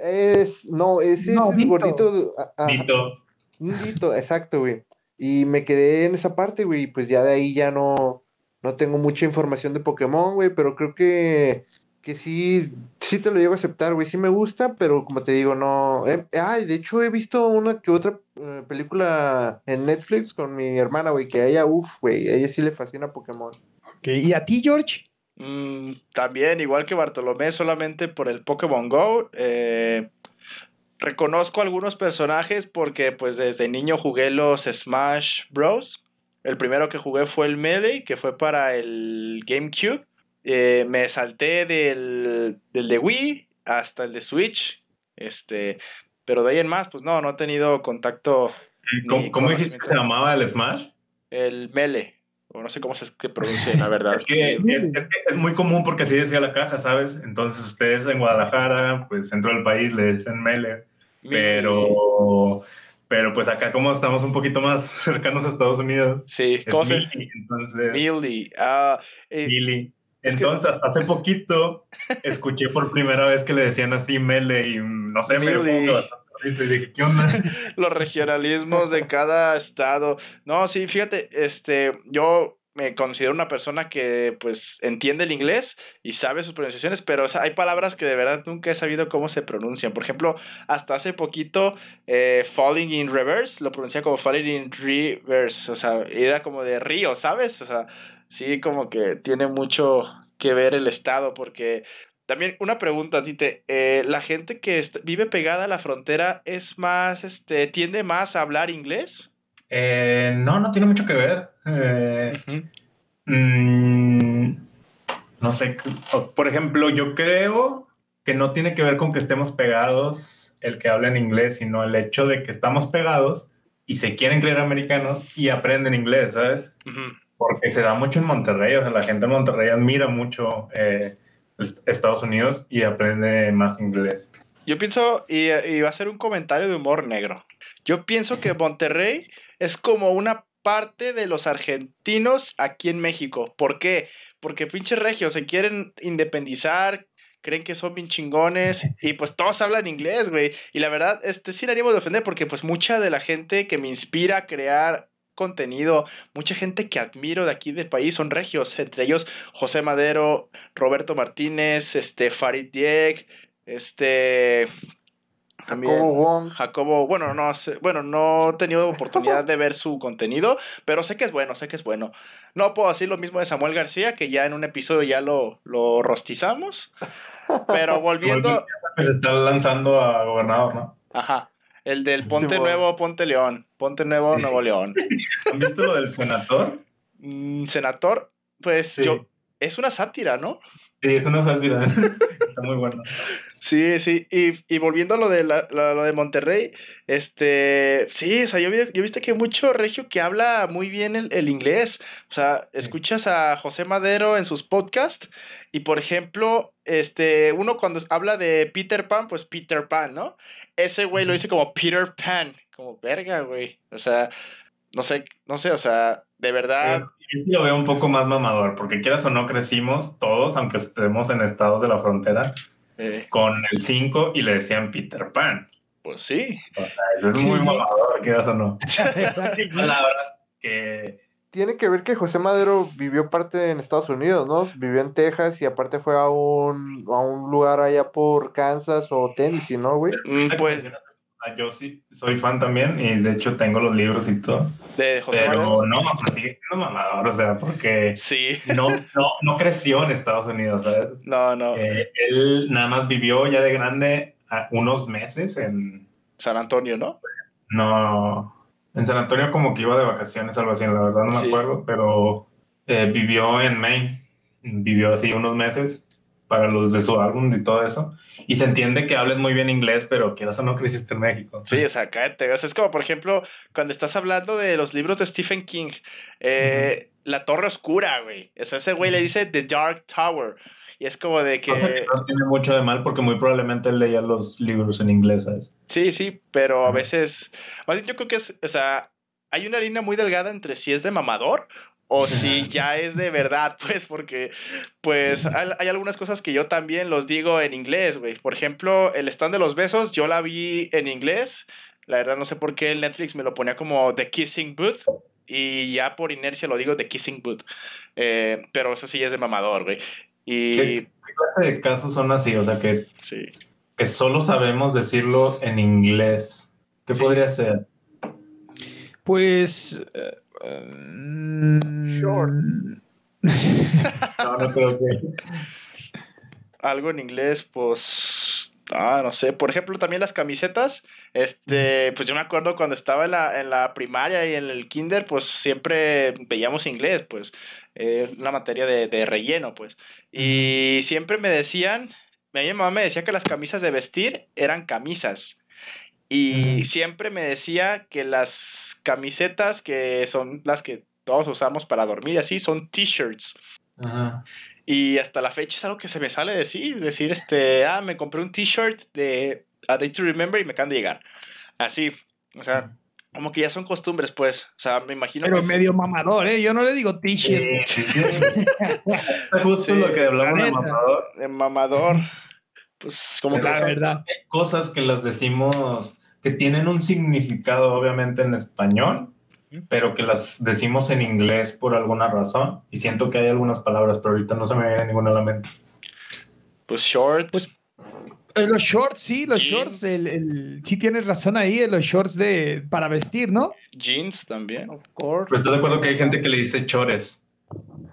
Es, no, ese es el gordito. Dito. Un dito, exacto, güey. Y me quedé en esa parte, güey. Pues ya de ahí ya no, no tengo mucha información de Pokémon, güey. Pero creo que que sí, sí te lo llevo a aceptar, güey. Sí me gusta, pero como te digo, no. Eh, ay, de hecho he visto una que otra eh, película en Netflix con mi hermana, güey, que a ella, uff, güey, a ella sí le fascina Pokémon. Ok, ¿y a ti, George? Mm, también, igual que Bartolomé, solamente por el Pokémon Go. Eh, reconozco algunos personajes porque, pues, desde niño jugué los Smash Bros. El primero que jugué fue el Melee, que fue para el GameCube. Eh, me salté del, del de Wii hasta el de Switch. Este, pero de ahí en más, pues no, no he tenido contacto. ¿Cómo, dijiste que se llamaba el Smash? El Mele. O no sé cómo se pronuncia, la verdad. es, que, es, muy común porque así decía la caja, ¿sabes? Entonces ustedes en Guadalajara, pues centro del país, le dicen Mele. Pero, pero pues acá como estamos un poquito más cercanos a Estados Unidos. Sí, ¿cómo se? Entonces... Millie. Ah, eh, entonces, hasta hace poquito escuché por primera vez que le decían así Mele y no sé, me dio y dije, ¿qué onda? Los regionalismos de cada estado. No, sí, fíjate, este, yo me considero una persona que pues entiende el inglés y sabe sus pronunciaciones, pero hay palabras que de verdad nunca he sabido cómo se pronuncian. Por ejemplo, hasta hace poquito, eh, falling in reverse, lo pronuncia como falling in reverse, o sea, era como de río, ¿sabes? O sea, sí como que tiene mucho que ver el estado, porque también una pregunta, Tite, eh, ¿la gente que vive pegada a la frontera es más, este, tiende más a hablar inglés? Eh, no, no tiene mucho que ver. Eh, mm, no sé, por ejemplo, yo creo que no tiene que ver con que estemos pegados el que habla en inglés, sino el hecho de que estamos pegados y se quieren creer americanos y aprenden inglés, ¿sabes? porque se da mucho en Monterrey, o sea, la gente en Monterrey admira mucho eh, Estados Unidos y aprende más inglés. Yo pienso, y, y, va a ser un comentario de humor negro, yo pienso que Monterrey es como una parte de los argentinos aquí en México. ¿Por qué? Porque pinches regios se quieren independizar, creen que son bien chingones y pues todos hablan inglés, güey. Y la verdad, este, sin ánimo de ofender porque pues mucha de la gente que me inspira a crear contenido, mucha gente que admiro de aquí del país son regios, entre ellos José Madero, Roberto Martínez, este Farid Diek, este también Jacobo, Jacobo, bueno, no sé, bueno, no he tenido oportunidad de ver su contenido, pero sé que es bueno, sé que es bueno. No puedo decir lo mismo de Samuel García, que ya en un episodio ya lo, lo rostizamos. Pero volviendo. Se está lanzando a gobernador, ¿no? Ajá. El del Ponte Nuevo, Ponte León. Ponte Nuevo, Nuevo León. ¿Han visto lo del senador? Mm, senador, pues yo. Es una sátira, ¿no? Sí, es una sátira. Está muy bueno. Sí, sí. Y, y volviendo a lo de, la, lo de Monterrey, este. Sí, o sea, yo, yo viste que hay mucho regio que habla muy bien el, el inglés. O sea, escuchas a José Madero en sus podcasts y, por ejemplo, este, uno cuando habla de Peter Pan, pues Peter Pan, ¿no? Ese güey lo dice como Peter Pan. Como verga, güey. O sea, no sé, no sé, o sea, de verdad. Yo lo veo un poco más mamador, porque quieras o no crecimos todos, aunque estemos en estados de la frontera, eh. con el 5 y le decían Peter Pan. Pues sí. O sea, eso es muy mamador, quieras o no. palabras. que tiene que ver que José Madero vivió parte en Estados Unidos, ¿no? Vivió en Texas y aparte fue a un, a un lugar allá por Kansas o Tennessee, ¿no, güey? Mm, pues yo sí soy fan también y de hecho tengo los libros y todo. De José Pero no, o sea, sigue siendo mamador, o sea, porque sí. no, no, no creció en Estados Unidos, ¿sabes? No, no. Eh, él nada más vivió ya de grande unos meses en... San Antonio, ¿no? No, en San Antonio como que iba de vacaciones, algo así, la verdad no me acuerdo, pero eh, vivió en Maine, vivió así unos meses para los de su álbum y todo eso. Y se entiende que hables muy bien inglés, pero que eso no creciste en México. Sí, o sea, cállate. es como, por ejemplo, cuando estás hablando de los libros de Stephen King, eh, La Torre Oscura, güey. O sea, ese güey le dice The Dark Tower. Y es como de que... no tiene mucho de mal porque muy probablemente él leía los libros en inglés, ¿sabes? Sí, sí, pero a veces... Más yo creo que es... O sea, hay una línea muy delgada entre si es de mamador o si ya es de verdad, pues, porque, pues, hay, algunas cosas que yo también los digo en inglés, güey. Por ejemplo, el stand de los besos, yo la vi en inglés. La verdad, no sé por qué el Netflix me lo ponía como The Kissing Booth. Y ya por inercia lo digo The Kissing Booth. Eh, pero eso sí es de mamador, güey. Y... ¿Qué, clase de casos son así? O sea, que, sí. que solo sabemos decirlo en inglés. ¿Qué podría ser? Pues... Eh, Short. no, no creo que. Algo en inglés, pues. Ah, no sé. Por ejemplo, también las camisetas. Este, pues yo me acuerdo cuando estaba en la, en la primaria y en el kinder, pues siempre veíamos inglés, pues. Eh, una materia de, de, relleno, pues. Y siempre me decían. Mi mamá me decía que las camisas de vestir eran camisas. Y siempre me decía que las camisetas que son las que todos usamos para dormir así son t-shirts. Y hasta la fecha es algo que se me sale decir, decir este, ah, me compré un t-shirt de A Day to Remember y me acaban de llegar. Así, o sea, como que ya son costumbres, pues. O sea, me imagino Pero medio mamador, ¿eh? Yo no le digo t-shirt. justo lo que hablamos de mamador. De mamador. Pues como que... La verdad. Hay cosas que las decimos que tienen un significado obviamente en español, pero que las decimos en inglés por alguna razón. Y siento que hay algunas palabras, pero ahorita no se me viene ninguna a la mente. Pues short. Pues, eh, los shorts, sí, los shorts. El, sí tienes razón ahí, los shorts de, para vestir, ¿no? Jeans también. Of course. Pero estoy de acuerdo que hay gente que le dice chores.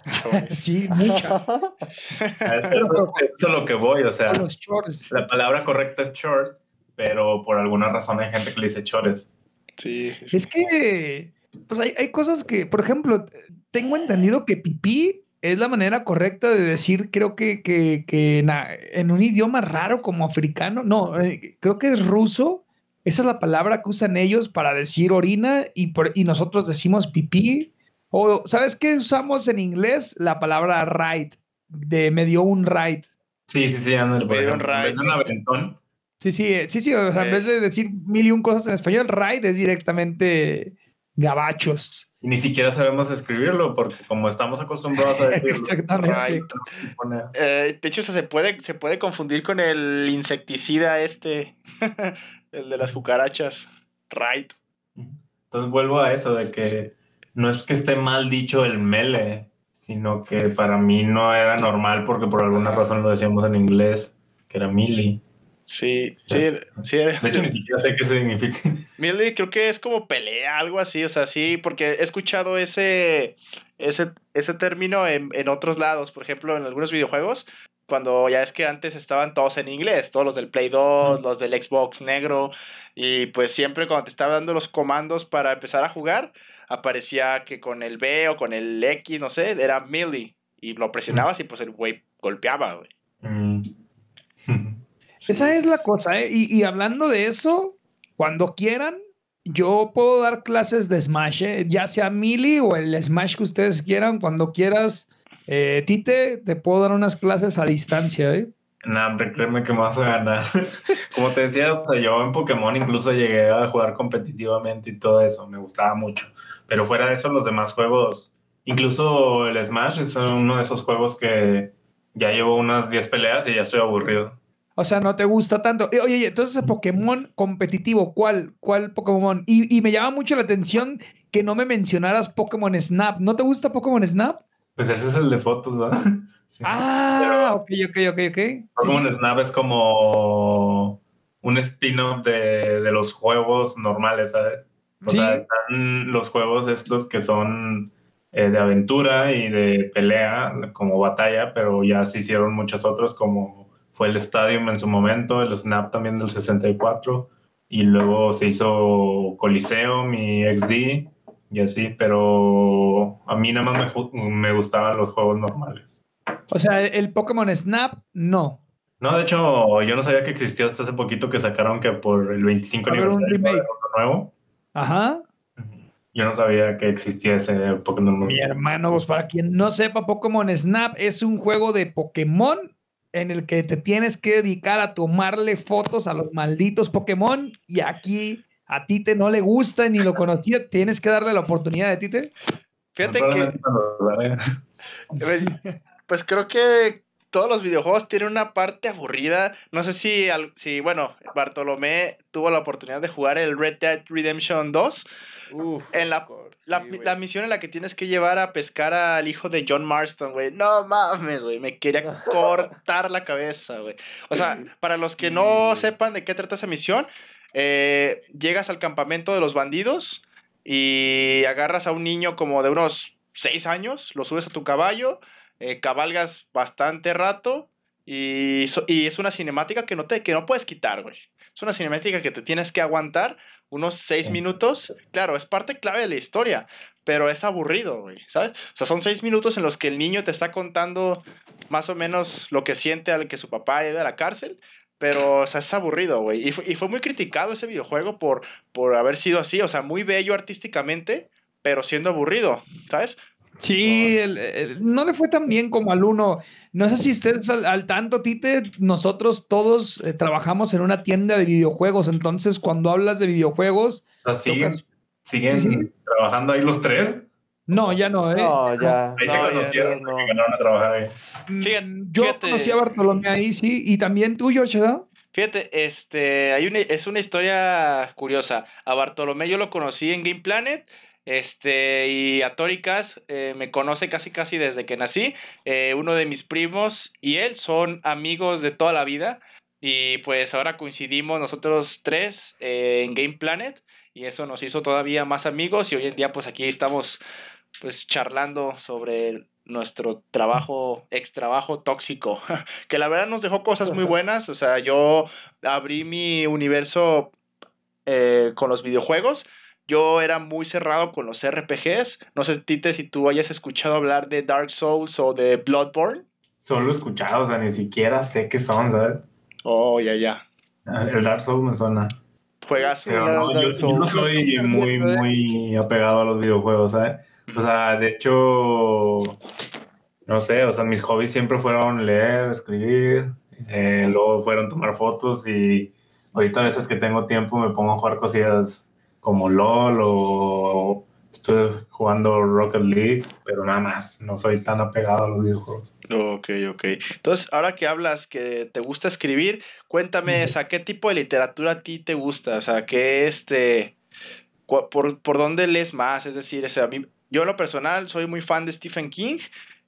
sí, mucha. eso, es lo que voy, o sea. Los shorts. La palabra correcta es shorts, pero por alguna razón hay gente que le dice chores. Sí. Es que, pues hay, hay cosas que, por ejemplo, tengo entendido que pipí es la manera correcta de decir, creo que, que, que en, un idioma raro como africano, no, eh, creo que es ruso. Esa es la palabra que usan ellos para decir orina y, por, y nosotros decimos pipí. O, ¿sabes qué usamos en inglés? La palabra right, de me dio un right. Sí, sí, sí, me dio un right. Un aventón. Sí, sí, eh, sí, sí. O sea, en vez de decir mil y un cosas en español, raid es directamente gabachos. Y ni siquiera sabemos escribirlo porque como estamos acostumbrados a decirlo. Exactamente. Eh, de hecho, se puede, se puede confundir con el insecticida este, el de las cucarachas. Right. Entonces vuelvo a eso de que no es que esté mal dicho el mele, sino que para mí no era normal porque por alguna razón lo decíamos en inglés, que era mili. Sí, sí, sí. De hecho, ni siquiera sé qué significa. Milly creo que es como pelea, algo así, o sea, sí, porque he escuchado ese, ese, ese término en, en, otros lados, por ejemplo, en algunos videojuegos, cuando ya es que antes estaban todos en inglés, todos los del Play 2, los del Xbox negro, y pues siempre cuando te estaba dando los comandos para empezar a jugar, aparecía que con el B o con el X, no sé, era Milly, y lo presionabas y pues el güey golpeaba, güey. Mm. Esa es la cosa, ¿eh? Y, hablando de eso, cuando quieran, yo puedo dar clases de Smash, ¿eh? ya sea Mili o el Smash que ustedes quieran, cuando quieras. Eh, Tite, te puedo dar unas clases a distancia, ¿eh? Nah, créeme que me vas a ganar. Como te decía, yo en Pokémon incluso llegué a jugar competitivamente y todo eso, me gustaba mucho. Pero fuera de eso, los demás juegos, incluso el Smash es uno de esos juegos que ya llevo unas 10 peleas y ya estoy aburrido. O sea, no te gusta tanto. Eh, oye, entonces Pokémon competitivo, ¿cuál? ¿Cuál Pokémon? Y, y, me llama mucho la atención que no me mencionaras Pokémon Snap. ¿No te gusta Pokémon Snap? Pues ese es el de fotos, ¿verdad? Ah, ok, ok, ok, ok. Pokémon Snap es como un spin-off de, de, los juegos normales, ¿sabes? O sea, están los juegos estos que son eh, de aventura y de pelea, como batalla, pero ya se hicieron muchos otros, como fue el Stadium en su momento, el Snap también del 64, y luego se hizo Coliseum y XD, y así, pero a mí nada más me, me gustaban los juegos normales. O sea, el Pokémon Snap, no. No, de hecho, yo no sabía que existía hasta hace poquito que sacaron que por el 25 aniversario de nuevo. Ajá. Yo no sabía que existía ese Pokémon. Mi hermano, pues para quien no sepa, Pokémon Snap es un juego de Pokémon en el que te tienes que dedicar a tomarle fotos a los malditos Pokémon y aquí a Tite no le gusta ni lo conocía, tienes que darle la oportunidad de Tite. Fíjate que... Pues, pues creo que todos los videojuegos tienen una parte aburrida. No sé si, si, bueno, Bartolomé tuvo la oportunidad de jugar el Red Dead Redemption 2. En la, la, misión en la que tienes que llevar a pescar al hijo de John Marston, güey. No mames, güey. Me quería cortar la cabeza, güey. O sea, para los que no sepan de qué trata esa misión, eh, llegas al campamento de los bandidos y agarras a un niño como de unos 6 años, lo subes a tu caballo eh, cabalgas bastante rato y, y, es una cinemática que no, te, que no puedes quitar, güey. Es una cinemática que te tienes que aguantar unos seis minutos. Claro, es parte clave de la historia, pero es aburrido, güey, ¿sabes? O sea, son seis minutos en los que el niño te está contando más o menos lo que siente al que su papá ido a la cárcel, pero, o sea, es aburrido, güey. Y, y, fue muy criticado ese videojuego por, por haber sido así, o sea, muy bello artísticamente, pero siendo aburrido, ¿sabes? Sí, no le fue tan bien como al uno. No sé si estés al, tanto, Tite. Nosotros todos eh, trabajamos en una tienda de videojuegos. Entonces, cuando hablas de videojuegos. ¿Siguen, trabajando ahí los tres? No, ya no, ¿eh? No, ya. Ahí se conocieron no. a trabajar ahí. Mm, fíjate, yo conocí a Bartolomé ahí, sí. Y también tú, George, Fíjate, este, hay una, es una historia curiosa. A Bartolomé yo lo conocí en Game Planet este, y a Tóricas eh, me conoce casi casi desde que nací. Eh, uno de mis primos y él son amigos de toda la vida. Y pues ahora coincidimos nosotros tres eh, en Game Planet. Y eso nos hizo todavía más amigos. Y hoy en día pues aquí estamos pues charlando sobre nuestro trabajo, ex trabajo tóxico. que la verdad nos dejó cosas muy buenas. O sea, yo abrí mi universo con los videojuegos yo era muy cerrado con los RPGs. No sé, Tite, si tú hayas escuchado hablar de Dark Souls o de Bloodborne. Solo he escuchado, o sea, ni siquiera sé qué son, ¿sabes? Oh, ya, ya. El Dark Souls me suena. Juegas. No, yo, yo, no soy muy, muy apegado a los videojuegos, ¿sabes? O sea, de hecho, no sé, o sea, mis hobbies siempre fueron leer, escribir, eh, luego fueron tomar fotos y ahorita a veces que tengo tiempo me pongo a jugar cosillas como LOL o estoy jugando Rocket League, pero nada más, no soy tan apegado a los videojuegos. Ok, ok. Entonces, ahora que hablas que te gusta escribir, cuéntame, ¿a qué tipo de literatura a ti te gusta? O sea, ¿qué este, por, por dónde lees más? Es decir, a mí, yo en lo personal soy muy fan de Stephen King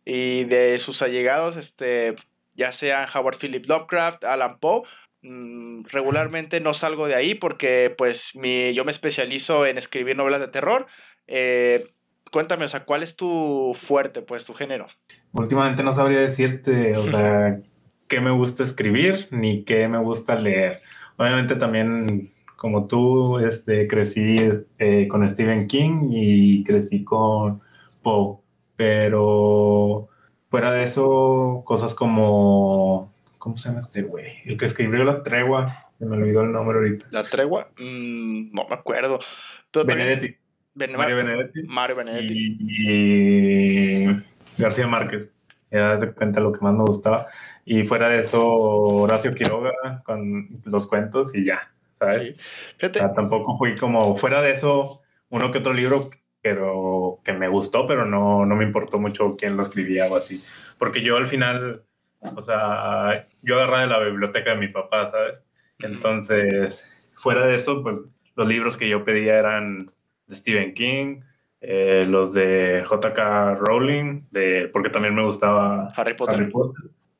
y de sus allegados, este, ya sean Howard Philip Lovecraft, Alan Poe, regularmente no salgo de ahí porque pues mi, yo me especializo en escribir novelas de terror. Eh, cuéntame, o sea, ¿cuál es tu fuerte, pues, tu género? Últimamente no sabría decirte, o sea, qué me gusta escribir ni qué me gusta leer. Obviamente también, como tú, este, crecí eh, con Stephen King y crecí con Poe, pero fuera de eso, cosas como ¿Cómo se llama este güey? El que escribió La Tregua. Se me olvidó el nombre ahorita. ¿La Tregua? Mm, no me acuerdo. Benedetti. Mario Benedetti. Mario Benedetti. Y, García Márquez. Ya de cuenta lo que más me gustaba. Y fuera de eso, Horacio Quiroga con los cuentos y ya. ¿Sabes? Sí. tampoco fui como. Fuera de eso, uno que otro libro pero que me gustó, pero no, no me importó mucho quién lo escribía o así. Porque yo al final o sea, yo agarraba de la biblioteca de mi papá, ¿sabes? Entonces, fuera de eso, pues los libros que yo pedía eran de Stephen King, eh, los de J.K. Rowling, de, porque también me gustaba Harry Potter.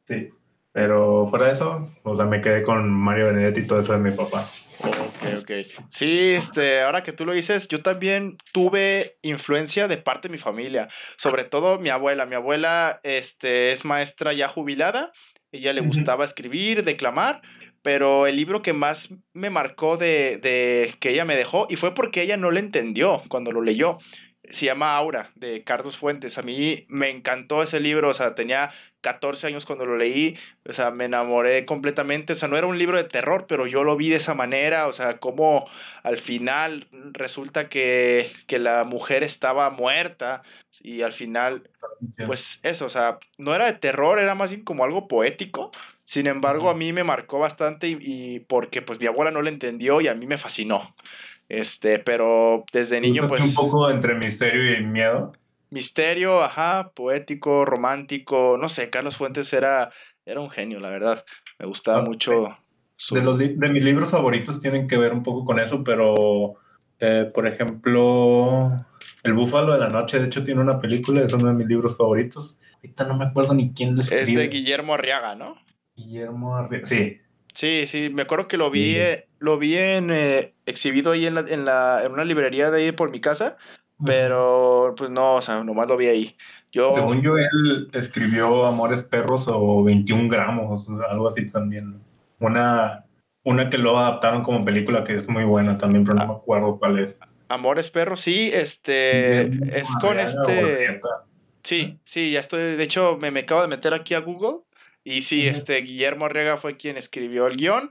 Sí, pero fuera de eso, o sea, me quedé con Mario Benedetti y todo eso de mi papá. Ok, ok. Sí, este, ahora que tú lo dices, yo también tuve influencia de parte de mi familia, sobre todo mi abuela. Mi abuela este, es maestra ya jubilada, ella le gustaba escribir, declamar, pero el libro que más me marcó de, de, que ella me dejó, y fue porque ella no le entendió cuando lo leyó, se llama Aura, de Carlos Fuentes. A mí me encantó ese libro, o sea, tenía 14 años cuando lo leí, o sea, me enamoré completamente, o sea, no era un libro de terror, pero yo lo vi de esa manera, o sea, como al final resulta que, que la mujer estaba muerta y al final, pues eso, o sea, no era de terror, era más bien como algo poético, sin embargo, a mí me marcó bastante y, y porque pues mi abuela no lo entendió y a mí me fascinó. Este, pero desde niño, pues. un poco entre misterio y miedo. Misterio, ajá, poético, romántico, no sé, Carlos Fuentes era, era un genio, la verdad. Me gustaba mucho. De, los de mis libros favoritos tienen que ver un poco con eso, pero, eh, por ejemplo, El Búfalo de la Noche, de hecho, tiene una película, es uno de mis libros favoritos. Ahorita no me acuerdo ni quién lo escribe. Es de Guillermo Arriaga, ¿no? Guillermo Arriaga, sí. Sí, sí, me acuerdo que lo vi, lo vi en, eh, exhibido ahí en, la, en, la, en una librería de ahí por mi casa, pero pues no, o sea, nomás lo vi ahí. Yo... Según yo, él escribió Amores Perros o 21 gramos, algo así también. Una, una que lo adaptaron como película que es muy buena también, pero no me acuerdo cuál es. Amores Perros, sí, este, es con este... Sí, sí, ya estoy, de hecho me, me acabo de meter aquí a Google y sí, este Guillermo Arriaga fue quien escribió el guion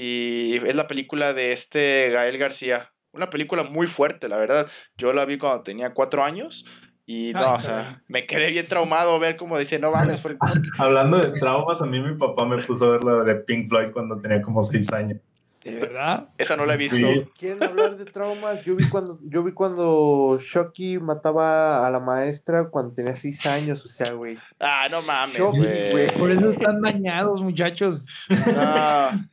y es la película de este Gael García. Una película muy fuerte, la verdad. Yo la vi cuando tenía cuatro años y no, o sea, me quedé bien traumado ver cómo dice, no vales. Hablando de traumas, a mí mi papá me puso a ver la de Pink Floyd cuando tenía como seis años. ¿De verdad? Esa no la he visto. ¿Quieren hablar de traumas? Yo vi cuando, yo vi cuando Shocky mataba a la maestra cuando tenía seis años, o sea, güey. Ah, no mames, güey. Por eso están dañados, muchachos. No,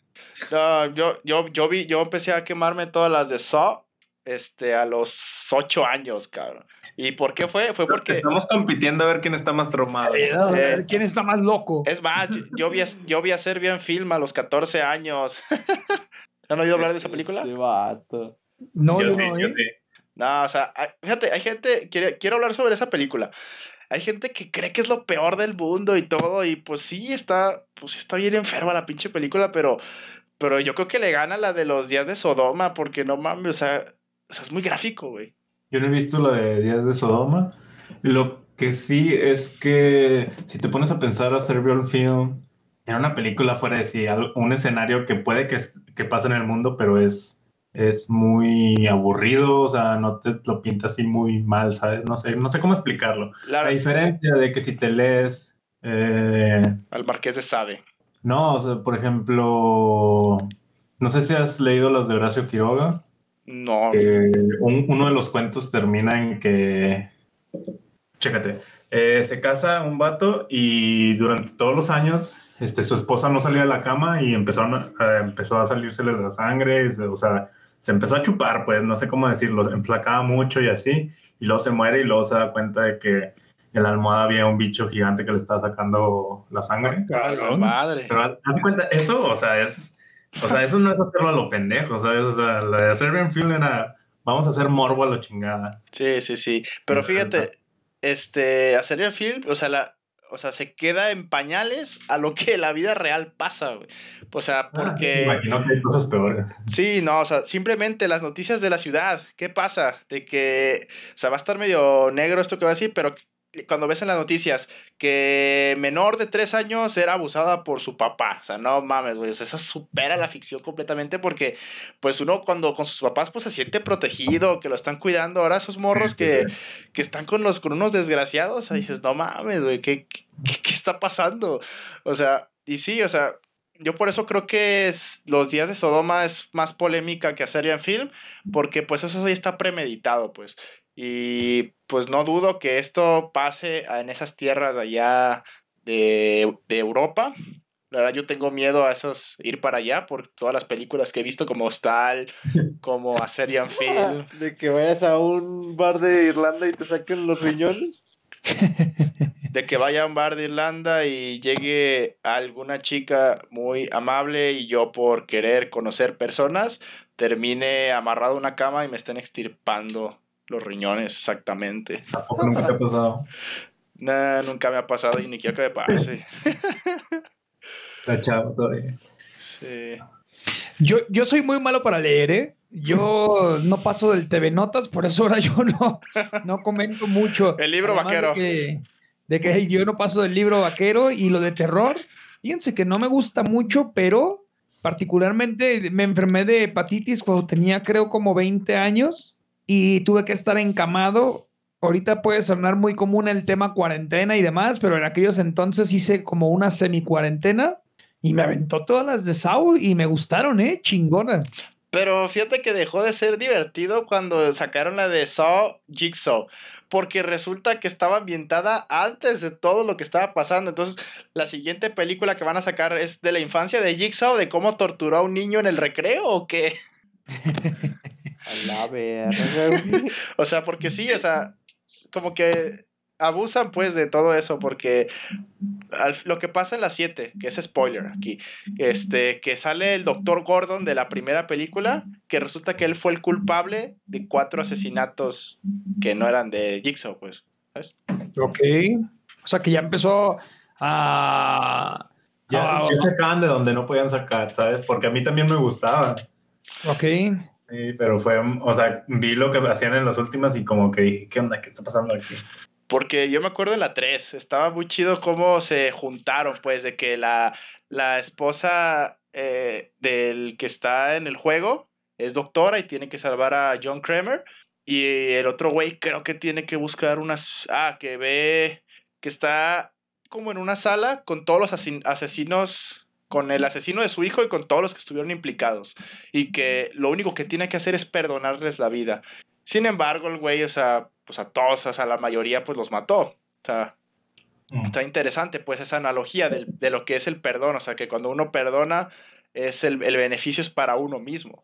no yo, yo, yo, vi, yo empecé a quemarme todas las de Saw este, a los ocho años, cabrón. ¿Y por qué fue? Fue porque... Estamos compitiendo a ver quién está más traumado. Eh, ¿Quién está más loco? Es más, yo, vi, yo vi hacer bien film a los 14 años. ¿Han oído hablar de esa película? Este vato. No, yo no, yo No, o sea, fíjate, hay gente, quiero, quiero hablar sobre esa película. Hay gente que cree que es lo peor del mundo y todo, y pues sí, está, pues está bien enferma la pinche película, pero, pero yo creo que le gana la de los días de Sodoma, porque no mames, o sea, o sea es muy gráfico, güey. Yo no he visto la de Días de Sodoma. Lo que sí es que si te pones a pensar a Serbian Film, era una película fuera de sí, un escenario que puede que, que pase en el mundo, pero es, es muy aburrido, o sea, no te lo pinta así muy mal, ¿sabes? No sé, no sé cómo explicarlo. La diferencia de que si te lees... Eh, Al Marqués de Sade. No, o sea, por ejemplo, no sé si has leído los de Horacio Quiroga. No. uno de los cuentos termina en que. Chécate. Eh, se casa un vato y durante todos los años este, su esposa no salía de la cama y empezaron a, empezó a salírsele la sangre, o sea, se empezó a chupar, pues, no sé cómo decirlo, emplacaba mucho y así, y luego se muere y luego se da cuenta de que en la almohada había un bicho gigante que le estaba sacando la sangre. ¡Claro, madre! Pero haz cuenta, eso, o sea, es o sea, eso no es hacerlo a lo pendejo, ¿sabes? O sea, la de hacer bien film era, vamos a hacer morbo a lo chingada. Sí, sí, sí. Pero fíjate, este, hacer bien film, o sea, la, o sea, se queda en pañales a lo que la vida real pasa, güey. O sea, ah, porque... imagino que hay cosas peores. Sí, no, o sea, simplemente las noticias de la ciudad, ¿qué pasa? De que, o sea, va a estar medio negro esto que va a decir, pero cuando ves en las noticias que menor de tres años era abusada por su papá. O sea, no mames, güey. O sea, eso supera la ficción completamente porque, pues, uno cuando con sus papás, pues, se siente protegido, que lo están cuidando. Ahora esos morros que, que están con, los, con unos desgraciados, o sea, dices, no mames, güey, ¿qué, qué, qué está pasando? O sea, y sí, o sea, yo por eso creo que es, Los días de Sodoma es más polémica que en film, porque pues eso ya está premeditado, pues. Y pues no dudo que esto pase en esas tierras allá de, de Europa. La verdad, yo tengo miedo a esos ir para allá por todas las películas que he visto, como Hostal, como A Serian Film. De que vayas a un bar de Irlanda y te saquen los riñones. De que vaya a un bar de Irlanda y llegue alguna chica muy amable y yo por querer conocer personas termine amarrado a una cama y me estén extirpando los riñones exactamente. ¿Tampoco nunca te ha pasado? Nah, nunca me ha pasado y ni quiero que me pase. Está chavo todavía. Sí. Yo, yo soy muy malo para leer, ¿eh? Yo no paso del TV Notas, por eso ahora yo no, no comento mucho. El libro Además vaquero. De que, de que yo no paso del libro vaquero y lo de terror. Fíjense que no me gusta mucho, pero particularmente me enfermé de hepatitis cuando tenía creo como 20 años y tuve que estar encamado. Ahorita puede sonar muy común el tema cuarentena y demás, pero en aquellos entonces hice como una semi-cuarentena y me aventó todas las de Saw y me gustaron, ¿eh? Chingonas. Pero fíjate que dejó de ser divertido cuando sacaron la de Saw Jigsaw. Porque resulta que estaba ambientada antes de todo lo que estaba pasando. Entonces, la siguiente película que van a sacar es de la infancia de Jigsaw, de cómo torturó a un niño en el recreo o qué. A la verga, güey. O sea, porque sí, o sea, como que abusan pues de todo eso porque al- lo que pasa en la 7, que es spoiler aquí, este, que sale el doctor Gordon de la primera película, que resulta que él fue el culpable de cuatro asesinatos que no eran de Jigsaw, pues, ¿sabes? Ok. O sea que ya empezó a... Ya, a- ya sacaban de donde no podían sacar, ¿sabes? Porque a mí también me gustaba. ok. Sí, pero fue, o sea, vi lo que hacían en las últimas y como que dije, ¿qué onda? ¿Qué está pasando aquí? Porque yo me acuerdo en la 3, estaba muy chido cómo se juntaron, pues, de que la, la esposa eh, del que está en el juego es doctora y tiene que salvar a John Kramer. Y el otro güey creo que tiene que buscar unas... Ah, que ve que está como en una sala con todos los asesinos, con el asesino de su hijo y con todos los que estuvieron implicados. Y que lo único que tiene que hacer es perdonarles la vida. Sin embargo, el güey, o sea, pues a todos, o sea, a la mayoría, pues los mató. O sea, Mm. está interesante, pues, esa analogía del- de lo que es el perdón. O sea, que cuando uno perdona, es el, el beneficio es para uno mismo.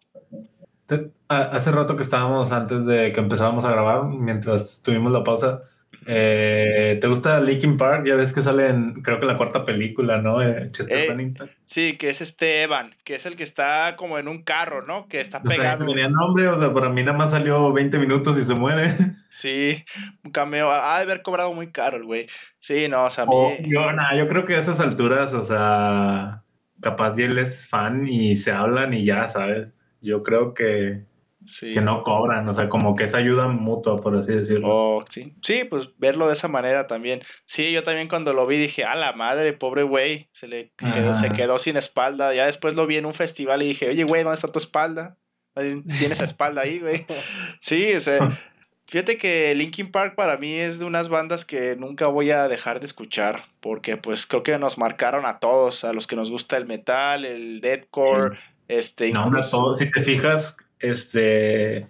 Hace rato que estábamos antes de que empezábamos a grabar, mientras tuvimos la pausa, eh, ¿te gusta Linkin Park? Ya ves que sale en, creo que la cuarta película, ¿no? Eh, Eh. Sí, que es este Evan, que es el que está como en un carro, ¿no? Que está O sea, pegado. tenía nombre, o sea, para mí nada más salió 20 minutos y se muere. Sí, un cameo. Ha de haber cobrado muy caro el güey. Sí, no, o sea, a mí. O- yo, nah, yo creo que a esas alturas, o sea, capaz él es fan y se hablan y ya, ¿sabes? Yo creo que, sí. que no cobran, o sea, como que es ayuda mutua, por así decirlo. Oh, sí. sí, pues verlo de esa manera también. Sí, yo también cuando lo vi dije, a la madre, pobre güey, se le quedó, se quedó sin espalda. Ya después lo vi en un festival y dije, oye, güey, ¿dónde está tu espalda? Tienes espalda ahí, güey. Sí, o sea, fíjate que Linkin Park para mí es de unas bandas que nunca voy a dejar de escuchar, porque pues creo que nos marcaron a todos, a los que nos gusta el metal, el deathcore, este, No, no, incluso- todo- si te fijas, este,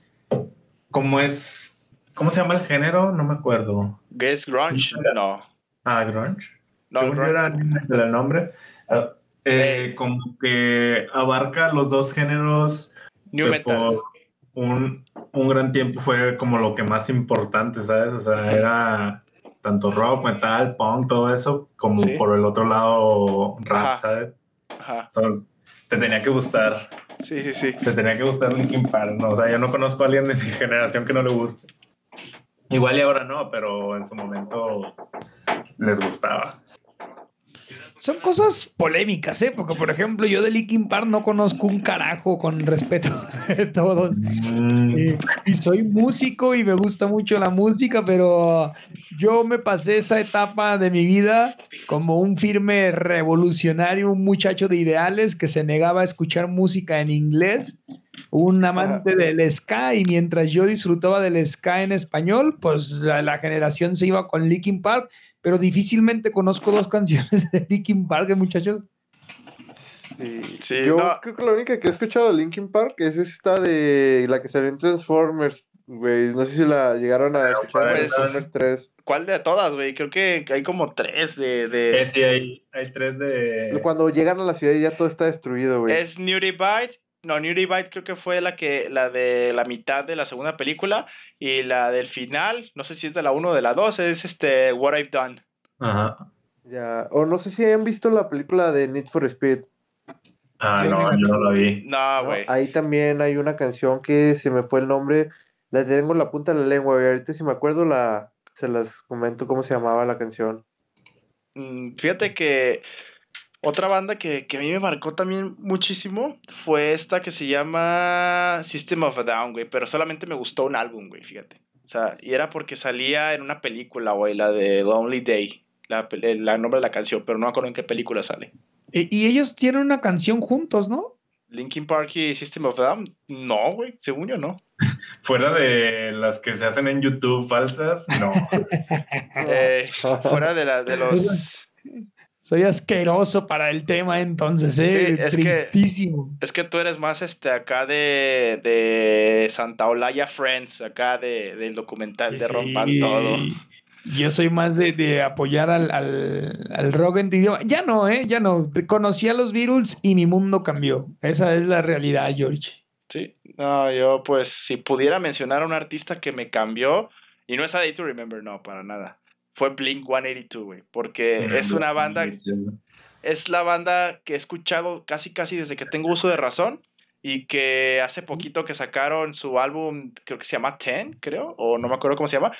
¿cómo es? ¿Cómo se llama el género? No me acuerdo. ¿Es grunge? No. Ah, grunge. No, Según grunge. era el nombre. Ah, eh, como que abarca los dos géneros. New metal. un, un gran tiempo fue como lo que más importante, ¿sabes? O sea, era tanto rock, metal, punk, todo eso, como Sí. por el otro lado rap, Ajá. ¿sabes? Ajá. Entonces, te tenía que gustar, Sí, sí, sí. te tenía que gustar Linkin Park, ¿no? O sea, yo no conozco a alguien de mi generación que no le guste. Igual y ahora no, pero en su momento les gustaba. Son cosas polémicas, ¿eh? Porque, por ejemplo, yo de Linkin Park no conozco un carajo con respeto de todos. Mm, Y, y soy músico y me gusta mucho la música, pero yo me pasé esa etapa de mi vida como un firme revolucionario, un muchacho de ideales que se negaba a escuchar música en inglés, un amante del ska y mientras yo disfrutaba del ska en español, pues la, la generación se iba con Linkin Park, pero difícilmente conozco dos canciones de Linkin Park, ¿eh, muchachos. Sí. Yo creo que la única que he escuchado de Linkin Park es esta de la que salió en Transformers, güey. No sé si la llegaron a escuchar en pues, Transformers 3. ¿Cuál de todas, güey? Creo que hay como tres de. de... Sí, hay, hay tres de. Cuando llegan a la ciudad y ya todo está destruido, güey. Es Nudie Bite. No, Nudie Bite creo que fue la que la de la mitad de la segunda película. Y la del final, no sé si es de la 1 o de la 2, es este What I've Done. Ajá. Ya. O no sé si hayan visto la película de Need for Speed. Ah, no, yo no la vi. No, güey. ahí también hay una canción que se me fue el nombre. La tengo en la punta de la lengua, güey. Ahorita si me acuerdo la, se las comento cómo se llamaba la canción. Mm, fíjate que otra banda que, a mí me marcó también muchísimo fue esta que se llama System of a Down, güey. Pero solamente me gustó un álbum, güey, fíjate. O sea, y era porque salía en una película, güey, la de Lonely Day. La, la nombre de la canción, pero no me acuerdo en qué película sale. Y, ellos tienen una canción juntos, ¿no? Linkin Park y System of a Down. No, güey, según yo no. Fuera de las que se hacen en YouTube falsas, no. Eh, fuera de las de los. Soy asqueroso para el tema entonces, ¿eh? Sí, es Tristísimo. Que, es que tú eres más este acá de, de Santa Olaya Friends, acá de, del documental de Rompan Todo. Yo soy más de, apoyar al, al, rock en tu idioma. Ya no, ¿eh? Ya no. Conocí a los Beatles y mi mundo cambió. Esa es la realidad, George. Sí, no, yo pues si pudiera mencionar a un artista que me cambió, y no es A Day to Remember, no, para nada, fue Blink 182, güey, porque mm, es una banda, es la banda que he escuchado casi casi desde que tengo uso de razón y que hace poquito que sacaron su álbum, creo que se llama Ten, creo, o no me acuerdo cómo se llama.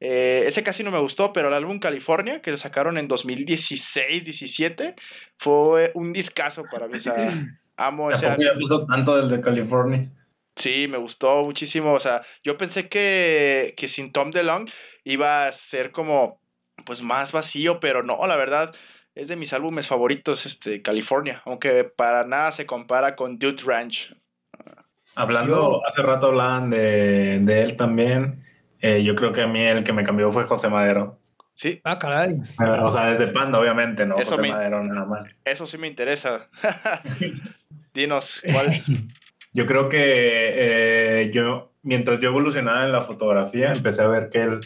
Eh, ese casi no me gustó, pero el álbum California, que lo sacaron en 2016-17, fue un discazo para mí. O sea, Amo ese álbum. ya tanto del de California. Sí, me gustó muchísimo. O sea, yo pensé que, que sin Tom DeLonge iba a ser como pues más vacío, pero no, la verdad es de mis álbumes favoritos, este, California, aunque para nada se compara con Dude Ranch. Hablando, hace rato hablaban de, de él también. Eh, yo creo que a mí el que me cambió fue José Madero. Sí. Ah, caray. O sea, desde Panda, obviamente, no José Madero nada más. Eso sí me interesa. Dinos, ¿cuál? Yo creo que eh, yo, mientras yo evolucionaba en la fotografía, empecé a ver que él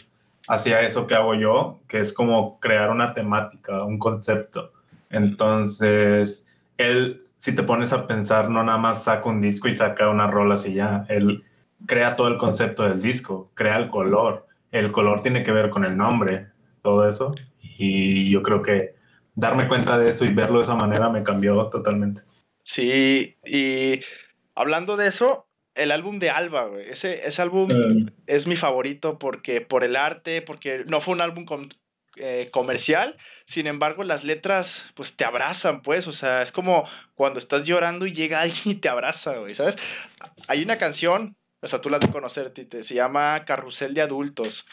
hacía eso que hago yo, que es como crear una temática, un concepto. Entonces, él, si te pones a pensar, no nada más saca un disco y saca una rola así ya. Él crea todo el concepto del disco, crea el color. El color tiene que ver con el nombre, todo eso. Y yo creo que darme cuenta de eso y verlo de esa manera me cambió totalmente. Sí, y hablando de eso, el álbum de Alba, güey. Ese, ese álbum mm. es mi favorito porque por el arte, porque no fue un álbum eh, comercial, sin embargo las letras pues te abrazan, pues, o sea, es como cuando estás llorando y llega alguien y te abraza, güey, ¿sabes? Hay una canción, o sea, tú la has de conocer, Tite, se llama Carrusel de Adultos.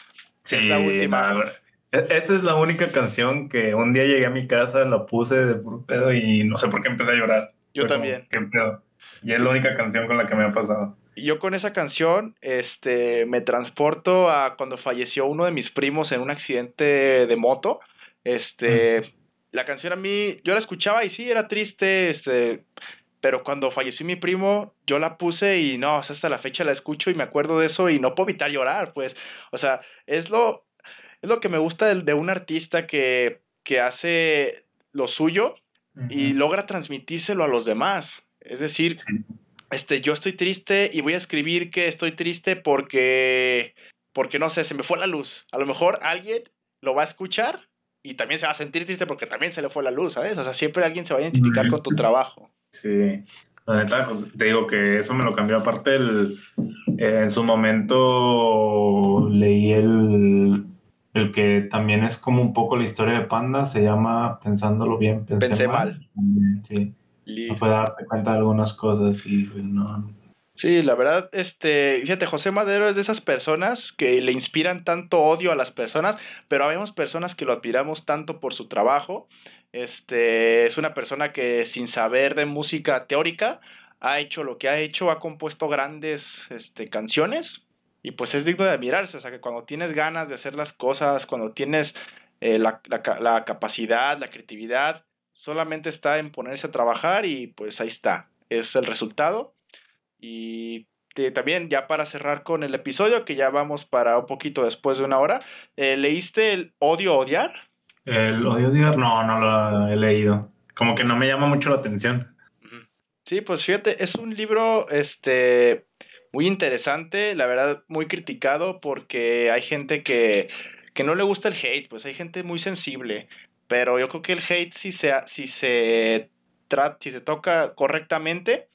Sí, es la última. E, esta es la única canción que un día llegué a mi casa, la puse de puro pedo y no sé por qué empecé a llorar. Yo también. ¿Qué pedo? Y es la única canción con la que me ha pasado. Yo con esa canción este, me transporto a cuando falleció uno de mis primos en un accidente de moto. Este, La canción a mí, yo la escuchaba y sí, era triste, este, pero cuando falleció mi primo, yo la puse y no, hasta la fecha la escucho y me acuerdo de eso y no puedo evitar llorar, pues. O sea, es lo, es lo que me gusta de, de un artista que, que hace lo suyo y logra transmitírselo a los demás. Es decir, este, yo estoy triste y voy a escribir que estoy triste porque, porque no sé, se me fue la luz. A lo mejor alguien lo va a escuchar y también se va a sentir triste porque también se le fue la luz, ¿sabes? O sea, siempre alguien se va a identificar con tu trabajo. Sí. La neta, pues, te digo que eso me lo cambió. Aparte, el, eh, en su momento leí el, el que también es como un poco la historia de Panda, se llama Pensándolo bien, pensé, mal. Sí. No puede darte cuenta de algunas cosas y no. Sí, la verdad, este, fíjate, José Madero es de esas personas que le inspiran tanto odio a las personas, pero habemos personas que lo admiramos tanto por su trabajo. Este, es una persona que sin saber de música teórica ha hecho lo que ha hecho, ha compuesto grandes este, canciones, y pues es digno de admirarse, o sea que cuando tienes ganas de hacer las cosas, cuando tienes eh, la, capacidad, la creatividad, solamente está en ponerse a trabajar y pues ahí está, es el resultado. Y también ya para cerrar con el episodio, que ya vamos para un poquito después de una hora, eh, ¿leíste el Odio Odiar? El Odio Odiar no, no lo he leído. Como que no me llama mucho la atención. Sí, pues fíjate, es un libro este, muy interesante, la verdad muy criticado porque hay gente que, que no le gusta el hate, pues hay gente muy sensible, pero yo creo que el hate si se, si se, si se toca correctamente,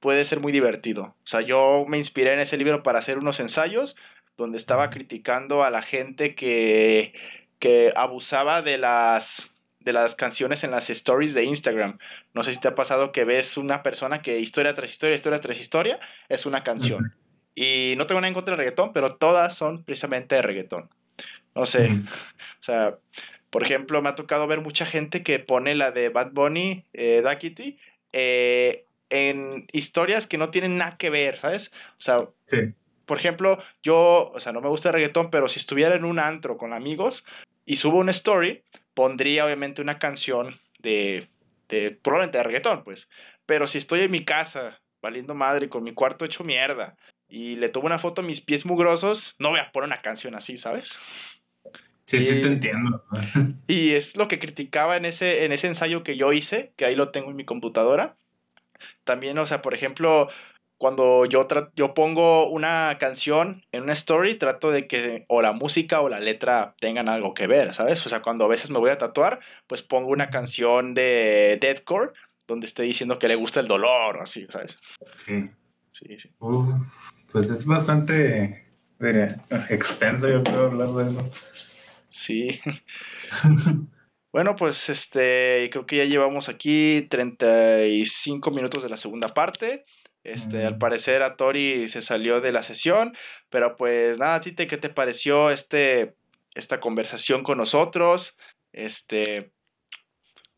puede ser muy divertido. O sea, yo me inspiré en ese libro para hacer unos ensayos donde estaba criticando a la gente que, que abusaba de las, de las canciones en las stories de Instagram. No sé si te ha pasado que ves una persona que historia tras historia, historia tras historia, es una canción. Y no tengo nada en contra del reggaetón, pero todas son precisamente de reggaetón. No sé, o sea, por ejemplo, me ha tocado ver mucha gente que pone la de Bad Bunny, eh, Duckity, eh, en historias que no tienen nada que ver, ¿sabes? O sea, por ejemplo, yo, o sea, no me gusta el reggaetón, pero si estuviera en un antro con amigos y subo una story, pondría obviamente una canción de, de probablemente de reggaetón, pues. Pero si estoy en mi casa, valiendo madre, con mi cuarto hecho mierda, y le tomo una foto a mis pies mugrosos, no voy a poner una canción así, ¿sabes? Sí, sí, te entiendo. Y es lo que criticaba en ese, en ese ensayo que yo hice, que ahí lo tengo en mi computadora también, o sea, por ejemplo, cuando yo, yo pongo una canción en una story, trato de que o la música o la letra tengan algo que ver, ¿sabes? O sea, cuando a veces me voy a tatuar, pues pongo una canción de deathcore donde esté diciendo que le gusta el dolor o así, ¿sabes? Sí. Sí, sí. pues es bastante extenso, yo creo, hablar de eso. Sí. Bueno, pues este, creo que ya llevamos aquí 35 minutos de la segunda parte. Este, al mm. parecer a Tori se salió de la sesión, pero pues nada, Tite, ¿qué te pareció este, esta conversación con nosotros? Este,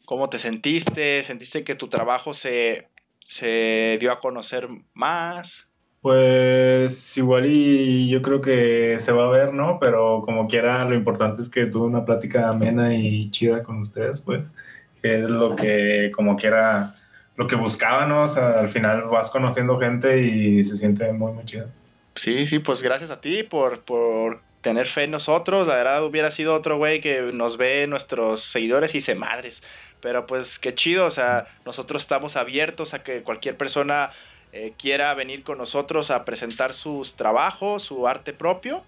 ¿cómo te sentiste? ¿Sentiste que tu trabajo se, se dio a conocer más? Pues igual y yo creo que se va a ver, ¿no? Pero como quiera, lo importante es que tuve una plática amena y chida con ustedes, pues, que es lo que como quiera, lo que buscaba, ¿no? O sea, al final vas conociendo gente y se siente muy, muy chido. Sí, sí, pues gracias a ti por, por tener fe en nosotros. La verdad hubiera sido otro güey que nos ve nuestros seguidores y se madres. Pero pues qué chido, o sea, nosotros estamos abiertos a que cualquier persona eh, quiera venir con nosotros a presentar sus trabajos, su arte propio.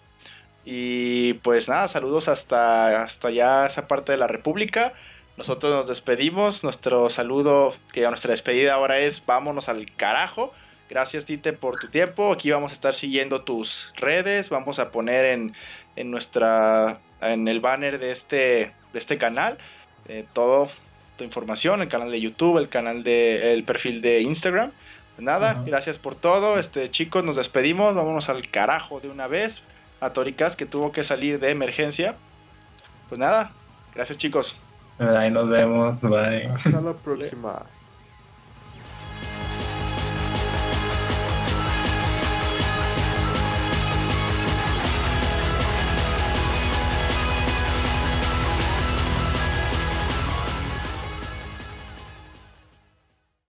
Y pues nada, saludos hasta, hasta ya esa parte de la República. Nosotros nos despedimos. Nuestro saludo, que nuestra despedida ahora es vámonos al carajo. Gracias Tite por tu tiempo. Aquí vamos a estar siguiendo tus redes. Vamos a poner en, en nuestra en el banner de este, de este canal eh, todo tu información, el canal de YouTube, el canal de el perfil de Instagram. Nada, gracias por todo. Este, chicos, nos despedimos. Vámonos al carajo de una vez. A Toricas que tuvo que salir de emergencia. Pues nada, gracias chicos. Ahí nos vemos. Bye. Hasta la próxima.